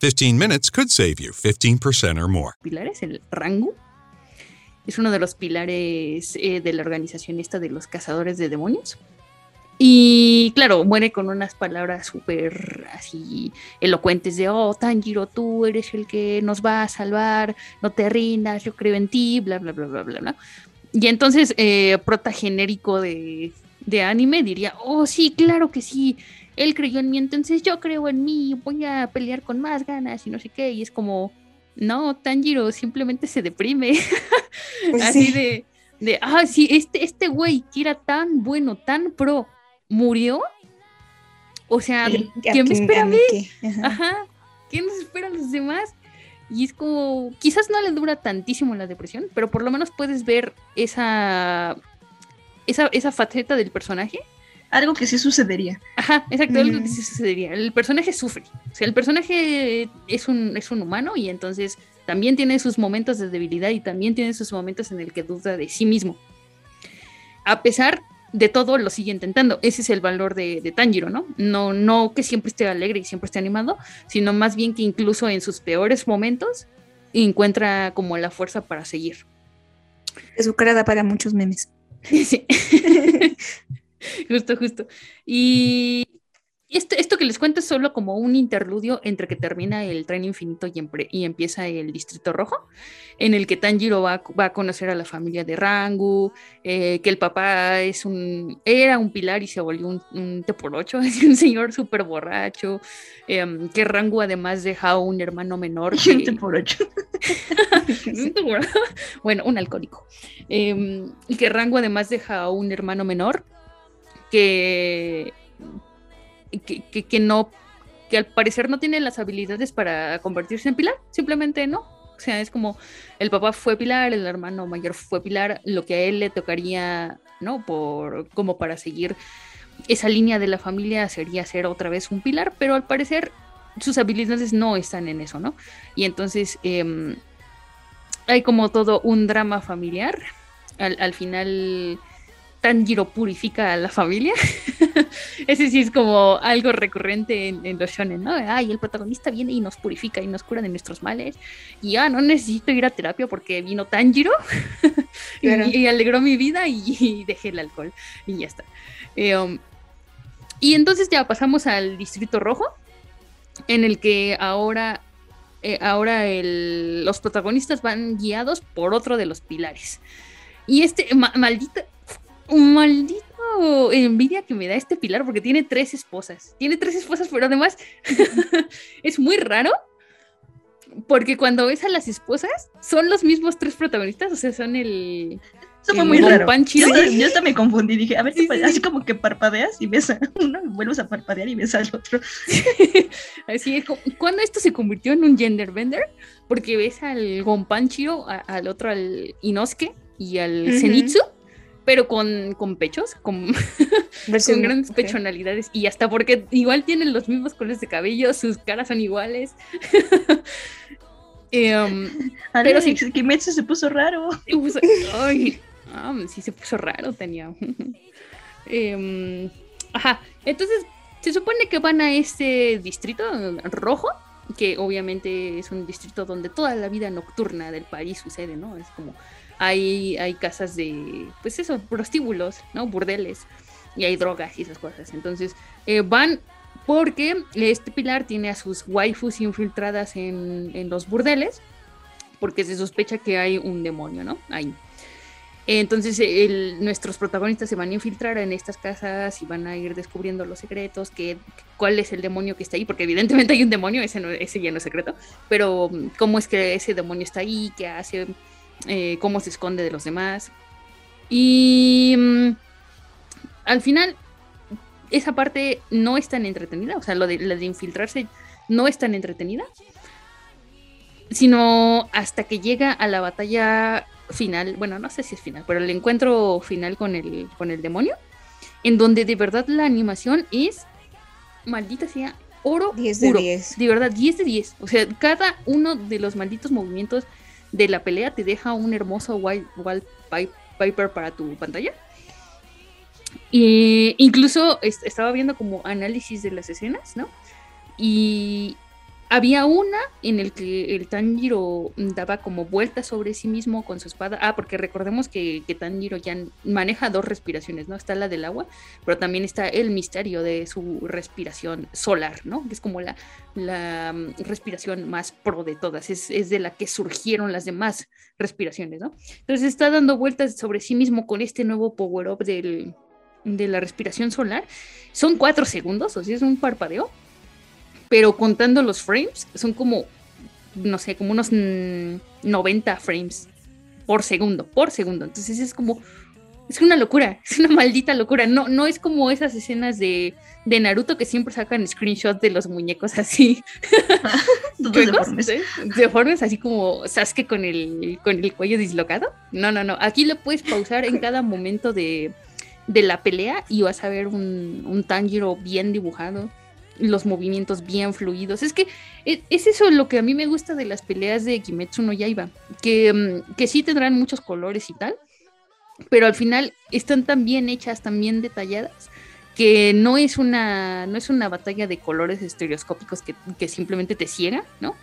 15 minutes could save you 15% or more. Pilares, el rango, es uno de los pilares eh, de la organización esta de los cazadores de demonios. Y claro, muere con unas palabras súper así elocuentes de, oh, Tanjiro, tú eres el que nos va a salvar, no te rindas, yo creo en ti, bla, bla, bla, bla, bla, bla. Y entonces, eh, prota genérico de, de anime diría, oh, sí, claro que sí, él creyó en mí, entonces yo creo en mí, voy a pelear con más ganas y no sé qué. Y es como, no, Tanjiro simplemente se deprime. (laughs) Así de, de, ah, sí, este, este güey que era tan bueno, tan pro, murió. O sea, ¿qué me espera a mí? Ajá. ¿Qué nos esperan los demás? Y es como, quizás no le dura tantísimo la depresión, pero por lo menos puedes ver esa, esa, esa faceta del personaje algo que sí sucedería. Ajá, exacto, algo que sí sucedería. El personaje sufre. O sea, el personaje es un, es un humano y entonces también tiene sus momentos de debilidad y también tiene sus momentos en el que duda de sí mismo. A pesar de todo, lo sigue intentando. Ese es el valor de, de Tanjiro, ¿no? ¿no? No que siempre esté alegre y siempre esté animado, sino más bien que incluso en sus peores momentos encuentra como la fuerza para seguir. Es para muchos memes. (laughs) Sí. (laughs) (laughs) justo, justo. Y esto, esto que les cuento es solo como un interludio entre que termina el tren infinito y, y empieza el Distrito Rojo, en el que Tanjiro va, va a conocer a la familia de Rangu, eh, que el papá es un, era un pilar y se volvió un, un por ocho, (laughs) es un señor súper borracho, em, que Rangu además deja un hermano menor. (laughs) un T por ocho. bueno, un alcohólico. Em, y que Rangu además deja un hermano menor que, que, no, que al parecer no tiene las habilidades para convertirse en pilar, simplemente no. O sea, es como el papá fue pilar, el hermano mayor fue pilar, lo que a él le tocaría, ¿no? Por, como para seguir esa línea de la familia sería ser otra vez un pilar, pero al parecer sus habilidades no están en eso, ¿no? Y entonces em, hay como todo un drama familiar. Al final Tanjiro purifica a la familia. (laughs) Ese sí es como algo recurrente en, los shonen, ¿no? Ay, el protagonista viene y nos purifica y nos cura de nuestros males. Y ya, ah, no necesito ir a terapia porque vino Tanjiro (laughs) y, alegró mi vida (laughs) y, dejé el alcohol. Y ya está. Eh, um, y entonces ya pasamos al Distrito Rojo, en el que ahora, eh, ahora los protagonistas van guiados por otro de los pilares. Y este maldito, un maldito envidia que me da este pilar porque tiene tres esposas. Tiene tres esposas, pero además (laughs) es muy raro porque cuando ves a las esposas son los mismos tres protagonistas, o sea, son el... Eso fue muy raro. Yo, yo, hasta me confundí, dije, a ver, así como que parpadeas y ves a uno, vuelves a parpadear y ves al otro. (laughs) así es, ¿cuándo esto se convirtió en un gender bender? Porque ves al Gonpanchiro, al otro al Inosuke y al Zenitsu pero con, con pechos, con, (laughs) con grandes pechonalidades y hasta porque igual tienen los mismos colores de cabello, sus caras son iguales. (laughs) um, pero sí, Kimetsu se puso raro. ay, sí se puso raro, tenía. (laughs) eh, ajá, entonces se supone que van a este distrito rojo, que obviamente es un distrito donde toda la vida nocturna del país sucede, ¿no? Es como hay, hay casas de, pues eso, prostíbulos, ¿no? Burdeles, y hay drogas y esas cosas. Entonces eh, van porque este pilar tiene a sus waifus infiltradas en, en, los burdeles, porque se sospecha que hay un demonio, ¿no? Ahí. Entonces nuestros protagonistas se van a infiltrar en estas casas y van a ir descubriendo los secretos, que, cuál es el demonio que está ahí, porque evidentemente (laughs) hay un demonio, ese, ese ya no secreto, pero cómo es que ese demonio está ahí, qué hace, eh, cómo se esconde de los demás. Y mm, al final, esa parte no es tan entretenida, o sea, lo de, de infiltrarse no es tan entretenida, sino hasta que llega a la batalla final, bueno, no sé si es final, pero el encuentro final con el, con el demonio, en donde de verdad la animación es, maldita sea, oro 10 de 10. De verdad, 10 de 10. O sea, cada uno de los malditos movimientos de la pelea te deja un hermoso wallpaper para tu pantalla. E incluso estaba viendo como análisis de las escenas, ¿no? Y había una en el que el Tanjiro daba como vueltas sobre sí mismo con su espada. Ah, porque recordemos que, que, Tanjiro ya maneja dos respiraciones, ¿no? Está la del agua, pero también está el misterio de su respiración solar, ¿no? Que es como la, mm, respiración más pro de todas, es, es, de la que surgieron las demás respiraciones, ¿no? Entonces está dando vueltas sobre sí mismo con este nuevo power-up de la respiración solar. Son cuatro segundos, o sea, es un parpadeo pero contando los frames, son como, no sé, como unos 90 frames por segundo, por segundo. Entonces es como, es una locura, (laughs) es una maldita locura. No, no es como esas escenas de, de Naruto que siempre sacan screenshots de los muñecos así. (laughs) deformes. deformes, así como Sasuke con el, con el cuello dislocado. No, no, no. Aquí lo puedes pausar en cada momento de, de la pelea y vas a ver un, un Tanjiro bien dibujado los movimientos bien fluidos. Es que e, es, eso lo que a mí me gusta de las peleas de Kimetsu no Yaiba, que, mm, que sí tendrán muchos colores y tal, pero al final están tan bien hechas, tan bien detalladas, que no es una, no es una batalla de colores estereoscópicos que, que simplemente te ciega, ¿no?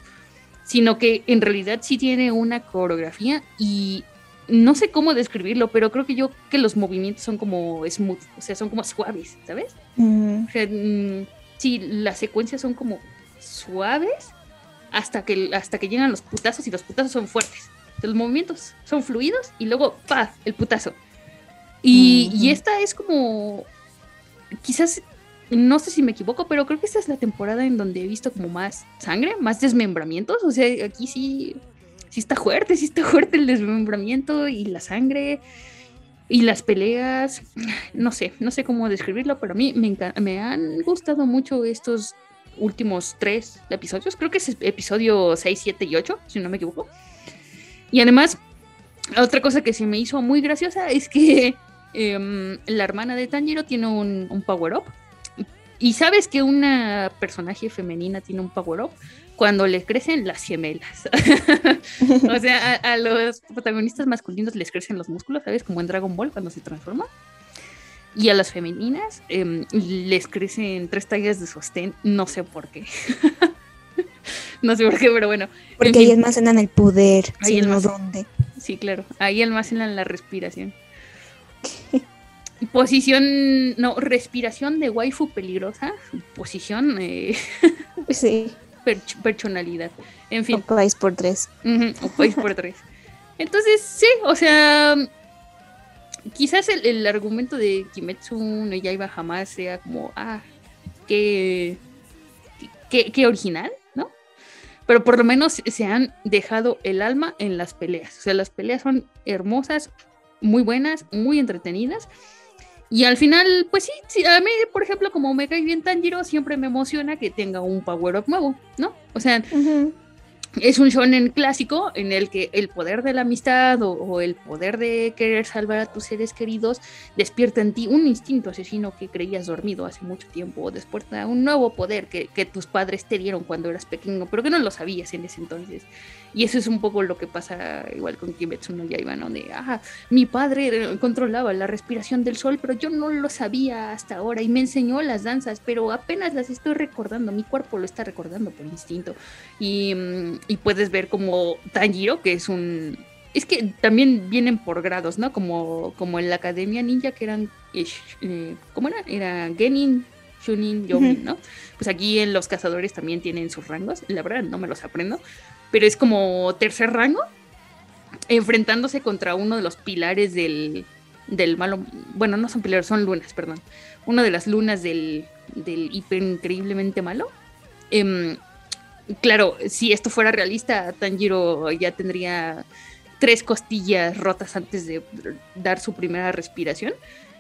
Sino que en realidad sí tiene una coreografía y no sé cómo describirlo, pero creo que yo que los movimientos son como smooth, o sea, son como suaves, ¿sabes? O sea, sí, las secuencias son como suaves hasta que, hasta que llegan los putazos y los putazos son fuertes. Los movimientos son fluidos y luego, pa, el putazo. Y, y esta es como, quizás, no sé si me equivoco, pero creo que esta es la temporada en donde he visto como más sangre, más desmembramientos. O sea, aquí sí, sí está fuerte, sí está (laughs) fuerte el desmembramiento y la sangre. Y las peleas, no sé, no sé cómo describirlo, pero a mí me, me han gustado mucho estos últimos tres episodios. Creo que es episodio 6, 7 y 8, si no me equivoco. Y además, otra cosa que se me hizo muy graciosa es que (laughs) em, la hermana de Tanjiro tiene un, power-up. Y sabes que una personaje femenina tiene un power-up cuando le crecen las gemelas. (laughs) o sea, a, los protagonistas masculinos les crecen los músculos, ¿sabes? Como en Dragon Ball cuando se transforma. Y a las femeninas em, les crecen tres tallas de sostén, no sé por qué. (laughs) no sé por qué, pero bueno. Porque ahí almacenan el poder, ahí no dónde. Sí, claro, ahí almacenan la respiración. Posición, no, respiración de waifu peligrosa. Posición, eh, sí personalidad. En fin. país por tres. o país por tres. Entonces, sí, o sea, quizás el, argumento de Kimetsu no Yaiba jamás sea como, ah, qué, qué, original, ¿no? Pero por lo menos se han dejado el alma en las peleas. O sea, las peleas son hermosas, muy buenas, muy entretenidas. Y al final, pues sí, a mí, por ejemplo, como me cae bien Tanjiro, siempre me emociona que tenga un power-up nuevo, ¿no? O sea, es un shonen clásico en el que el poder de la amistad o, el poder de querer salvar a tus seres queridos despierta en ti un instinto asesino que creías dormido hace mucho tiempo o despierta un nuevo poder que, tus padres te dieron cuando eras pequeño, pero que no lo sabías en ese entonces. Y eso es un poco lo que pasa igual con Kimetsu no Yaiba, ¿no? De, ah, mi padre controlaba la respiración del sol, pero yo no lo sabía hasta ahora y me enseñó las danzas, pero apenas las estoy recordando, mi cuerpo lo está recordando por instinto. Y, mm, y puedes ver como Tanjiro, que es un... Es que también vienen por grados, ¿no? Como, como en la Academia Ninja, que eran... Eh, ¿Cómo era? Era Genin, Shunin, Yomin, ¿no? Pues aquí en los cazadores también tienen sus rangos. La verdad no me los aprendo, pero es como tercer rango, enfrentándose contra uno de los pilares del, del malo. Bueno, no son pilares, son lunas, perdón. Una de las lunas del, del hiper increíblemente malo. Em, claro, si esto fuera realista, Tanjiro ya tendría tres costillas rotas antes de dar su primera respiración.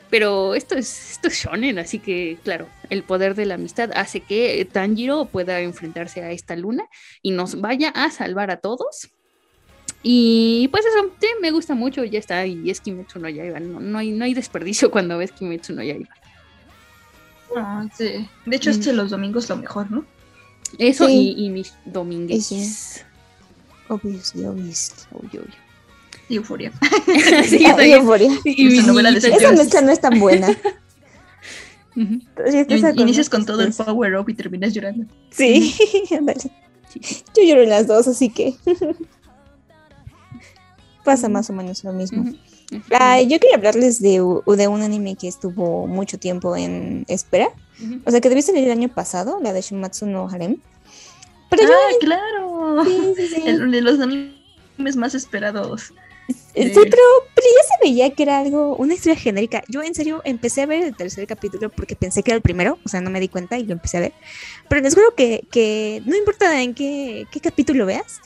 Pero esto es, esto es shonen, así que claro, el poder de la amistad hace que Tanjiro pueda enfrentarse a esta luna y nos vaya a salvar a todos. Y pues eso, sí, me gusta mucho, ya está, y es Kimetsu no Yaiba, no, no, hay, no hay desperdicio cuando ves Kimetsu no Yaiba. Ah, sí. De hecho, este los domingos lo mejor, ¿no? Eso y, mis domingues. Obviously, obviously. Obvio, obvio. Y euforia. (laughs) (laughs) sí, y euforia. Y, novela de Esa mezcla no es tan buena. (laughs) inicias con todo el power up y terminas llorando. Sí, Yo lloro en las dos, así que pasa más o menos lo mismo. yo quería hablarles de, de, un anime que estuvo mucho tiempo en espera. O sea, que debiste salir el año pasado, la de Shumatsu no Harem. Pero ah, claro. (laughs) El de los animes más esperados. Sí, pero, pero, ya se veía que era algo, una historia genérica. Yo en serio empecé a ver el tercer capítulo porque pensé que era el primero, o sea, no me di cuenta y lo empecé a ver. Pero les juro que, que no importa en qué, qué capítulo veas,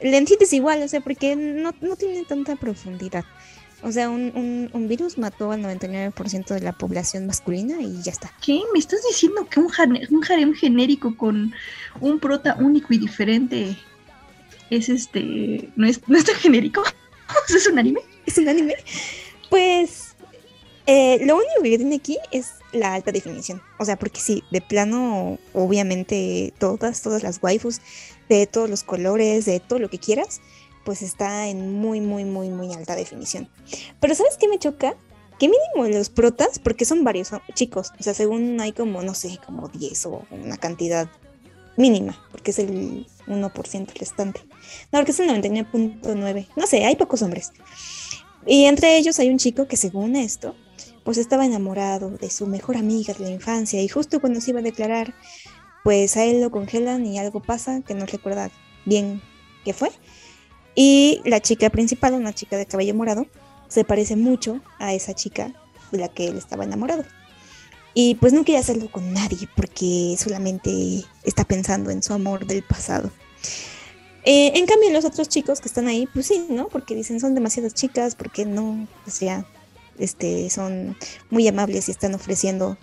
le entiendes igual, o sea, porque no, no tiene tanta profundidad. O sea, un, un, virus mató al 99% de la población masculina y ya está. ¿Qué? ¿Me estás diciendo que un, un harem genérico con un prota único y diferente es este. no es, no es tan genérico? (laughs) ¿Es un anime? ¿Es un anime? Pues eh, lo único que tiene aquí es la alta definición. O sea, porque sí, de plano, obviamente, todas, todas las waifus, de todos los colores, de todo lo que quieras, pues está en muy, muy, muy, muy alta definición. Pero ¿sabes qué me choca? Que mínimo los protas, porque son varios chicos, o sea, según hay como, no sé, como 10 o una cantidad mínima, porque es el 1% restante. No, porque es el 99.9. No sé, hay pocos hombres. Y entre ellos hay un chico que según esto, pues estaba enamorado de su mejor amiga de la infancia y justo cuando se iba a declarar, pues a él lo congelan y algo pasa que no recuerda bien qué fue. Y la chica principal, una chica de cabello morado, se parece mucho a esa chica de la que él estaba enamorado. Y pues no quiere hacerlo con nadie porque solamente está pensando en su amor del pasado. Eh, en cambio, los otros chicos que están ahí, pues sí, ¿no? Porque dicen son demasiadas chicas, porque no, o sea, este, son muy amables y están ofreciendo,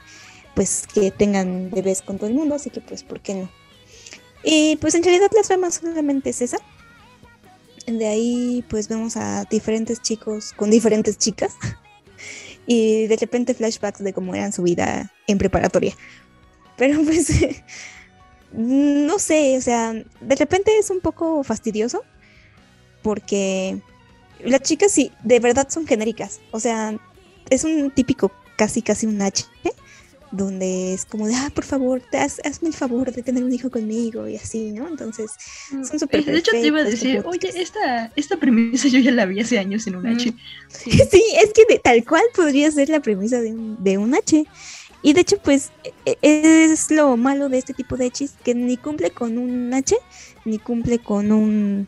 pues, que tengan bebés con todo el mundo, así que, pues, ¿por qué no? Y pues en realidad la trama solamente es esa. De ahí, pues, vemos a diferentes chicos con diferentes chicas. (laughs) y de repente flashbacks de cómo era su vida en preparatoria. Pero (laughs) pues no sé, o sea, de repente es un poco fastidioso porque las chicas sí, de verdad son genéricas, o sea, es un típico casi casi un H donde es como de, ah, por favor, hazme el favor de tener un hijo conmigo y así, ¿no? Entonces, mm, son súper De hecho, te iba a decir, oye, esta, esta premisa yo ya la vi hace años en un H. (laughs) Sí. es que de, tal cual podría ser la premisa de un, de un H. Y de hecho, pues e, e, es lo malo de este tipo de hechis, que ni cumple con un H, ni cumple con un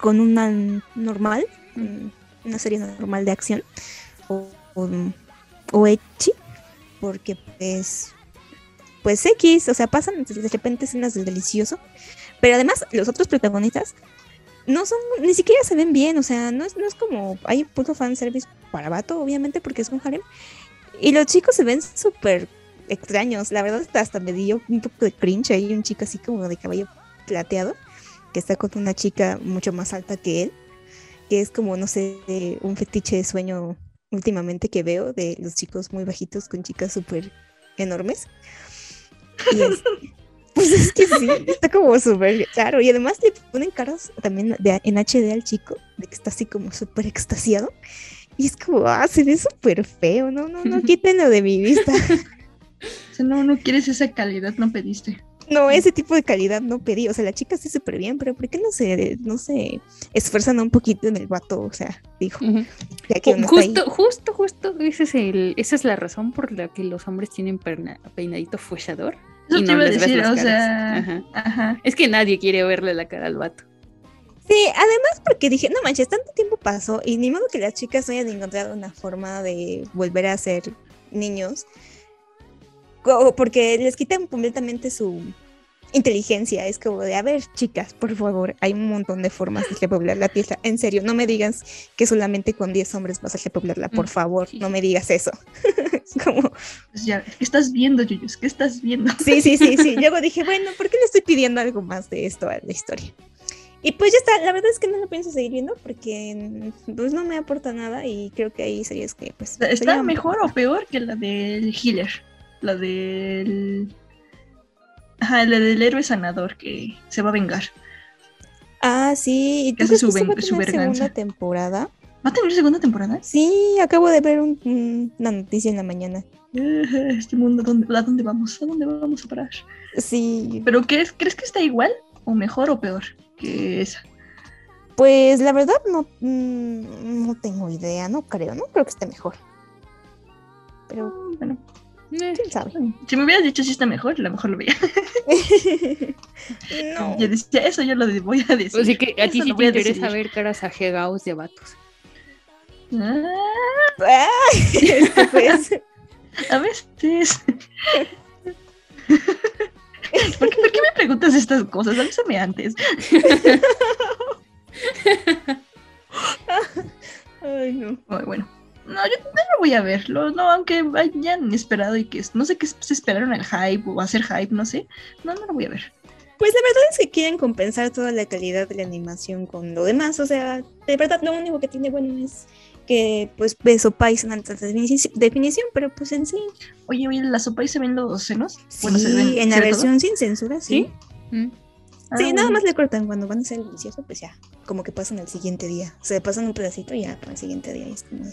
con una normal, una serie normal de acción, o, o, echi, porque pues, pues X, o sea, pasan de repente escenas del delicioso, pero además los otros protagonistas no son, ni siquiera se ven bien, o sea, no es, no es como, hay un fan service para vato, obviamente, porque es un harem, y los chicos se ven súper extraños. La verdad, hasta me dio un poco de cringe. Hay un chico así como de cabello plateado. que está con una chica mucho más alta que él, que es como, no sé, un fetiche de sueño últimamente que veo de los chicos muy bajitos con chicas súper enormes. (laughs) Y es, pues es que sí, está como súper claro. Y además le ponen caras también de, en HD al chico, de que está así como súper extasiado. Y es como, ah, se ve súper feo, no, no, no, (laughs) quítenlo de mi vista. O sea, no, no quieres esa calidad, no pediste. No, ese tipo de calidad no pedí. O sea, la chica está súper bien, pero ¿por qué no se, no se esfuerzan un poquito en el vato? O sea, dijo. justo, justo, justo, ese es el, esa es la razón por la que los hombres tienen peinadito fueshador. Eso te iba a decir, o sea. Ajá. Es que nadie quiere verle la cara al vato. Sí, además porque dije, no manches, tanto tiempo pasó y ni modo que las chicas hayan encontrado una forma de volver a ser niños, porque les quitan completamente su inteligencia. Es como de, a ver, chicas, por favor, hay un montón de formas de repoblar la tierra. En serio, no me digas que solamente con 10 hombres vas a repoblarla, por mm, favor, no me digas eso. (laughs) como... Pues ya, ¿qué estás viendo, Yuyus? ¿Qué estás viendo? sí, sí, sí, sí. (laughs) Luego dije, bueno, ¿por qué le estoy pidiendo algo más de esto a la historia? Y pues ya está, la verdad es que no lo pienso seguir viendo porque pues no me aporta nada y creo que ahí sería que pues... ¿Está mejor o peor que la del healer? La del... Ajá, la del héroe sanador que se va a vengar. Ah, sí. ¿Y tú crees su, que su segunda temporada? ¿Va a tener segunda temporada? Sí, acabo de ver una noticia en la mañana. Este mundo, ¿a dónde vamos? ¿A dónde vamos a parar? Sí. ¿Pero crees, crees que está igual? ¿O mejor o peor? que esa? Pues la verdad no, mm, no tengo idea, no creo, no creo que esté mejor. Pero ah, bueno, quién sabe. Si me hubieras dicho si está mejor, a lo mejor lo veía. (laughs) no. Yo decía, eso yo lo voy a decir. Así que a ti sí te interesa ver caras ajegados de vatos. Ah. pues. (laughs) A veces. (laughs) ¿Por qué, me preguntas estas cosas? Avísame antes. Ay, no. bueno. No, yo no lo voy a verlo, no, aunque hayan esperado y que no sé qué se esperaron el hype o hacer hype, no sé. No, no lo voy a ver. Pues la verdad es que quieren compensar toda la calidad de la animación con lo demás. O sea, de verdad lo único que tiene bueno es que pues ve Sopais en alta definición, pero pues en sí. Oye, oye, ¿la Sopais se ven los senos? Sí, en la versión sin censura, sí. Sí, mm. ah, nada más le cortan cuando van a ser delicioso, pues ya, como que pasan al siguiente día. Se pasan un pedacito y ya para el siguiente día es como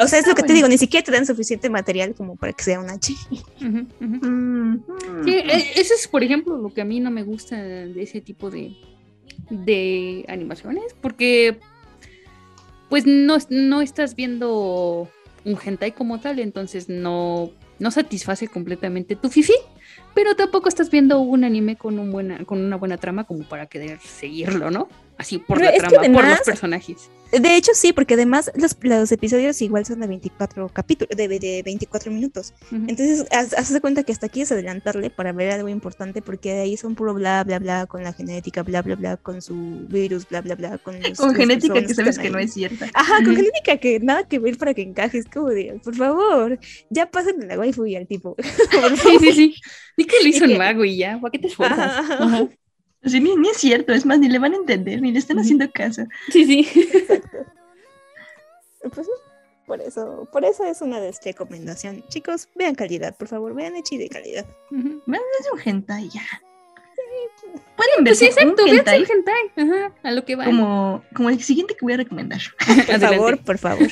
o sea, es lo ah, que te digo, ni siquiera te dan suficiente material como para que sea un H. Mm. Sí, e, eso es, por ejemplo, lo que a mí no me gusta de ese tipo de, de animaciones, porque pues no, no estás viendo un hentai como tal, entonces no, no satisface completamente tu fifi, pero tampoco estás viendo un anime con, un buena, con una buena trama como para querer seguirlo, ¿no? Así por la trama, por los personajes. De hecho, sí, porque además los, los episodios igual son de 24 capítulos, de, de 24 minutos. Entonces, haces de cuenta que hasta aquí es adelantarle para ver algo importante, porque de ahí son puro bla, bla, bla, con la genética, bla, bla, bla, con su virus, bla, bla, bla. Con, (laughs) con genética que sabes que no es cierta. Ajá, con genética que nada que ver para que encajes, como de, por favor, ya pasen la waifu y al tipo. (laughs) sí, sí, sí. Di que lo hizo un mago y ya, ¿para qué te esfuerzas? Ajá. Sí, ni, es cierto, es más, ni le van a entender, ni le están haciendo caso. Sí, sí. Exacto. Pues por eso, por eso es una recomendación. Chicos, vean calidad, por favor, vean Echi de calidad. Vean desde un hentai ya. Pueden ver pues un hentai. hentai. Ajá, a lo que va. Como, como el siguiente que voy a recomendar. (laughs) por favor, por favor.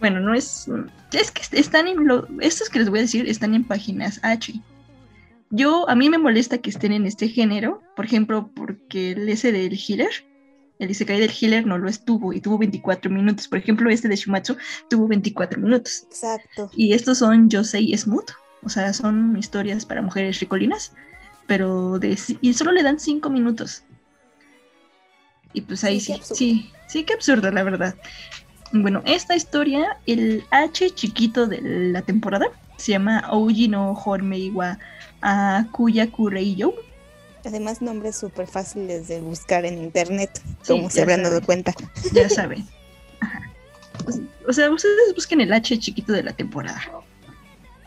bueno, no es. Es que están en. Lo, estos que les voy a decir están en páginas H. Yo, a mí me molesta que estén en este género, por ejemplo, porque el ese del healer, el Isekai del healer no lo estuvo y tuvo 24 minutos. Por ejemplo, este de Shumatsu tuvo 24 minutos. Exacto. Y estos son Yosei Smooth, o sea, son historias para mujeres ricolinas, pero de, y solo le dan 5 minutos. Y pues ahí sí, sí, sí, sí, qué absurdo, la verdad. Bueno, esta historia, el H chiquito de la temporada, se llama Ouji no Hormeiwa a Kuya Kureiyo. Además, nombres súper fáciles de buscar en internet, como se habrán dado cuenta. Ya saben. O sea, ustedes busquen el H chiquito de la temporada.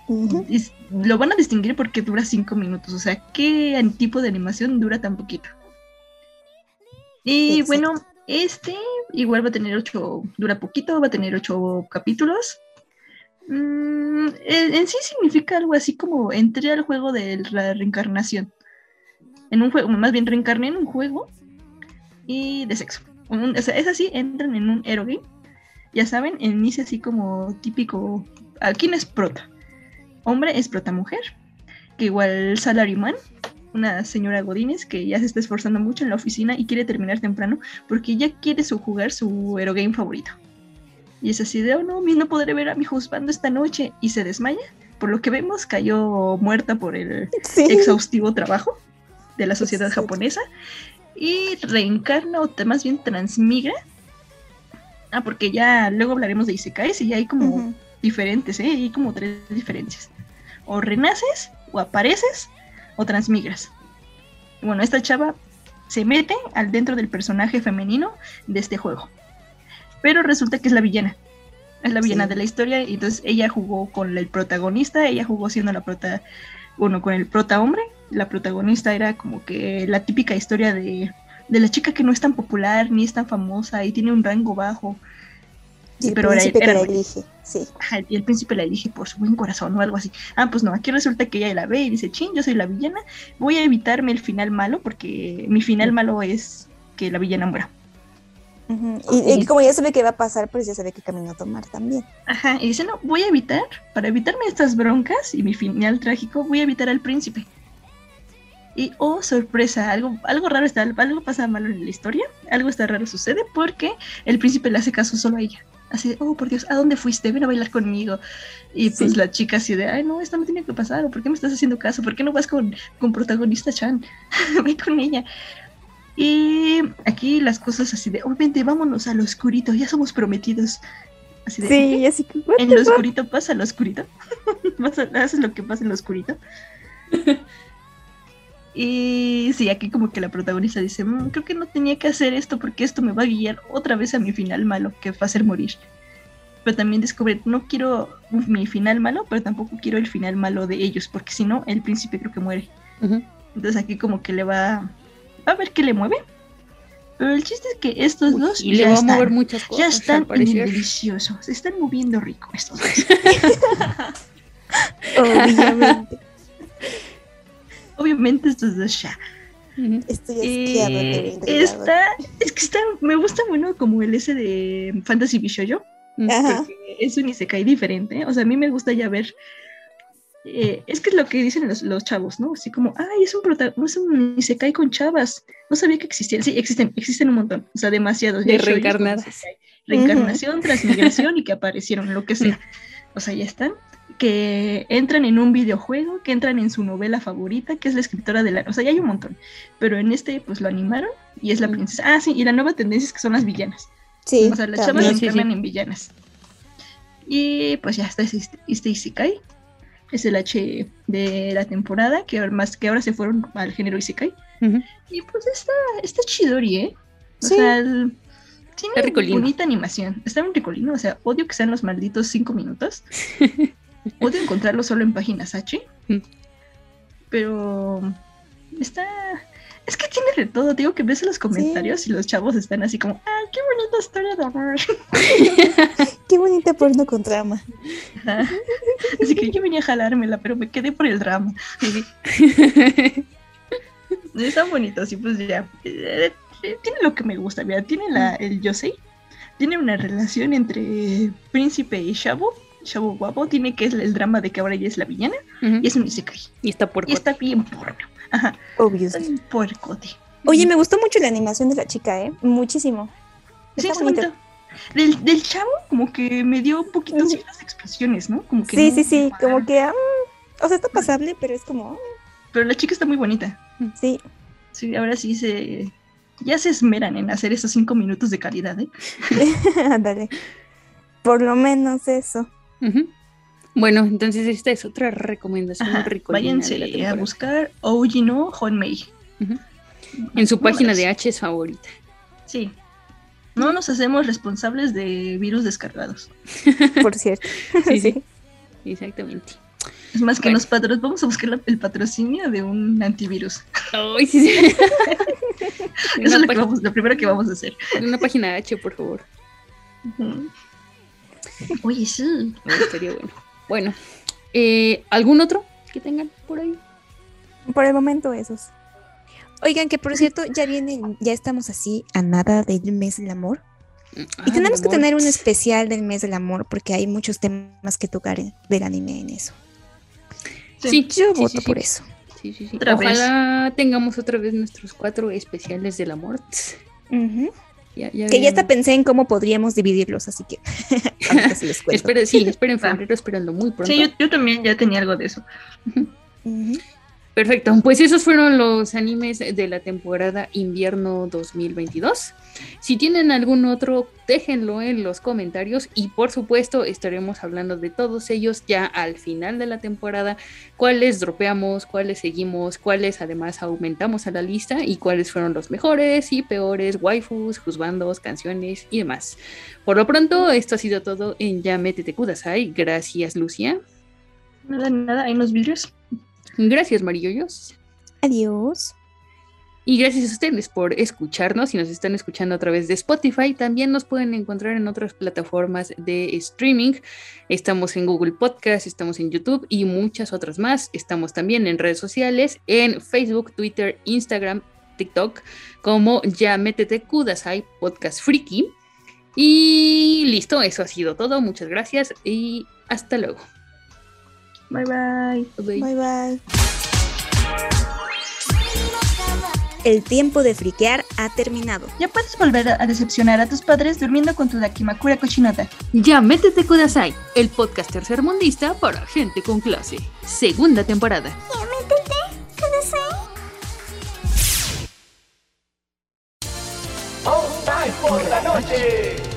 lo van a distinguir porque dura cinco minutos. O sea, ¿qué tipo de animación dura tan poquito? Y bueno, este igual va a tener ocho, dura poquito, va a tener ocho capítulos. Mm, en, sí significa algo así como entré al juego de la reencarnación. En un juego, más bien reencarné en un juego y de sexo. o sea, es así, entran en un hero. Ya saben, inicia así como típico. ¿A quién es prota? Hombre es prota mujer. Que igual salaryman, una señora Godínez que ya se está esforzando mucho en la oficina y quiere terminar temprano porque ya quiere su jugar su hero favorito. Y es así de, oh no, no podré ver a mi husband esta noche. Y se desmaya. Por lo que vemos, cayó muerta por el exhaustivo trabajo de la sociedad japonesa. Y reencarna, o más bien transmigra. Ah, porque ya luego hablaremos de Isekais y ya hay como diferentes, ¿eh? Hay como tres diferencias. O renaces, o apareces, o transmigras. Bueno, esta chava se mete al dentro del personaje femenino de este juego pero resulta que es la villana. Es la villana de la historia y entonces ella jugó con el protagonista, ella jugó siendo la prota, bueno, con el prota hombre. La protagonista era como que la típica historia de, de la chica que no es tan popular ni es tan famosa y tiene un rango bajo. Y el pero príncipe era, la elige, sí. y el príncipe la elige por su buen corazón o algo así. Ah, pues no, aquí resulta que ella la ve y dice, ching, yo soy la villana, voy a evitarme el final malo porque mi final malo es que la villana muera y, como ya sabe qué va a pasar, pues ya sabe qué camino tomar también. Ajá, y dice, no, voy a evitar, para evitarme estas broncas y mi final trágico, voy a evitar al príncipe. Y, oh, sorpresa, algo, algo raro está, algo pasa malo en la historia, algo está raro sucede porque el príncipe le hace caso solo a ella. Así oh, por Dios, ¿a dónde fuiste? Ven a bailar conmigo. Y pues la chica así de, ay, no, esto no tiene que pasar, ¿por qué me estás haciendo caso? ¿Por qué no vas con, con protagonista Chan? (laughs) Ve con ella. Y aquí las cosas así de, obviamente vámonos al oscurito, ya somos prometidos. Así de, sí, así que... En lo oscurito pasa lo oscurito. (laughs) Haces lo que pasa en lo oscurito. (laughs) y sí, aquí como que la protagonista dice, mm, creo que no tenía que hacer esto porque esto me va a guiar otra vez a mi final malo, que va a ser morir. Pero también descubre, no quiero mi final malo, pero tampoco quiero el final malo de ellos, porque si no, el príncipe creo que muere. Entonces aquí como que le va a ver qué le mueve. Pero el chiste es que estos dos y ya, le están, a mover muchas cosas, ya están deliciosos. Se están moviendo rico estos dos. (laughs) Obviamente. (laughs) Obviamente estos dos ya. Estoy eh, está, es que está, me gusta bueno como el ese de Fantasy Bishoyo. Porque es un isekai diferente. O sea, a mí me gusta ya ver eh, es que es lo que dicen los, chavos, ¿no? Así como, ay, es un protagonista, es se cae con chavas. No sabía que existían. Sí, existen, existen un montón, o sea, demasiados. De reencarnadas. Reencarnación, transmigración y que aparecieron, lo que sea. O sea, ya están. Que entran en un videojuego, que entran en su novela favorita, que es la escritora de la. O sea, ya hay un montón. Pero en este, pues lo animaron y es la princesa. Ah, sí, y la nueva tendencia es que son las villanas. Sí. O sea, las chavas se sí, en villanas. Y pues ya está este, este Isekai es el H de la temporada, que más que ahora se fueron al género Isekai. Y pues está, está chidori, ¿eh? O sea, tiene bonita animación. Está muy ricolino, o sea, odio que sean los malditos cinco minutos. (laughs) odio encontrarlo solo en páginas H. Pero está, es que tiene de todo, digo que ves los comentarios y los chavos están así como, ¡ah, qué bonita historia de amor! (laughs) qué bonita porno con drama. Así que yo venía a jalármela, pero me quedé por el drama. (laughs) Están bonitos, y pues ya. Eh, tiene lo que me gusta, mira, tiene la, el Yosei, tiene una relación entre príncipe y chavo. Chavo guapo, tiene que es el drama de que ahora ella es la villana, y es un isekai. Y está Y está bien porno. Obvio. Oye, me gustó mucho la animación de la chica, ¿eh? Muchísimo. sí, está bonito. Del, del, chavo, como que me dio un poquito así las expresiones, ¿no? Como que sí, sí, sí, como que. Ah, o sea, está pasable, pero es como. Ah. Pero la chica está muy bonita. Sí. Sí, ahora sí se. Ya se esmeran en hacer esos cinco minutos de calidad, ¿eh? (laughs) Ándale. Por lo menos eso. Bueno, entonces esta es otra recomendación Ajá, Váyanse a buscar Ojino Honmei. En su página de H es favorita. Sí. No nos hacemos responsables de virus descargados. (laughs) Por cierto. sí, sí. (laughs) Exactamente. Es más que los patrocios, vamos a buscar el patrocinio de un antivirus. Ay, sí, sí. (laughs) Eso es lo, que vamos, lo, primero que vamos a hacer. Una página H, por favor. Oye, sí. estaría bueno. Bueno, eh, ¿algún otro que tengan por ahí? Por el momento esos. Oigan, que por cierto, ya vienen, ya estamos así a nada del mes del amor. y ah, tenemos que tener un especial del mes del amor porque hay muchos temas que tocar del anime en eso. Sí, yo voto por eso. Ojalá tengamos otra vez nuestros cuatro especiales del amor. Que ya hasta pensé en cómo podríamos dividirlos, así que (laughs) esperen, sí, (laughs) esperen febrero, esperando muy pronto. Sí, yo, también ya tenía algo de eso. Perfecto, pues esos fueron los animes de la temporada invierno 2022. Si tienen algún otro, déjenlo en los comentarios y por supuesto estaremos hablando de todos ellos ya al final de la temporada, cuáles dropeamos, cuáles seguimos, cuáles además aumentamos a la lista y cuáles fueron los mejores y peores waifus, juzbandos, canciones y demás. Por lo pronto, esto ha sido todo en Ya Métete Kudasai. Gracias, Lucia. Nada, nada, hay unos vídeos. Gracias, Marillos. Adiós. Y gracias a ustedes por escucharnos. Si nos están escuchando a través de Spotify, también nos pueden encontrar en otras plataformas de streaming. Estamos en Google Podcast, estamos en YouTube y muchas otras más. Estamos también en redes sociales, en Facebook, Twitter, Instagram, TikTok, como ya métete Kudasai Podcast Freaky. Y listo, eso ha sido todo. Muchas gracias y hasta luego. Bye bye. Bye bye. El tiempo de friquear ha terminado. Ya puedes volver a decepcionar a tus padres durmiendo con tu Dakimakura cochinota. Ya métete Kudasai, el podcast tercermundista para gente con clase. Segunda temporada. Ya métete Kudasai. por la noche.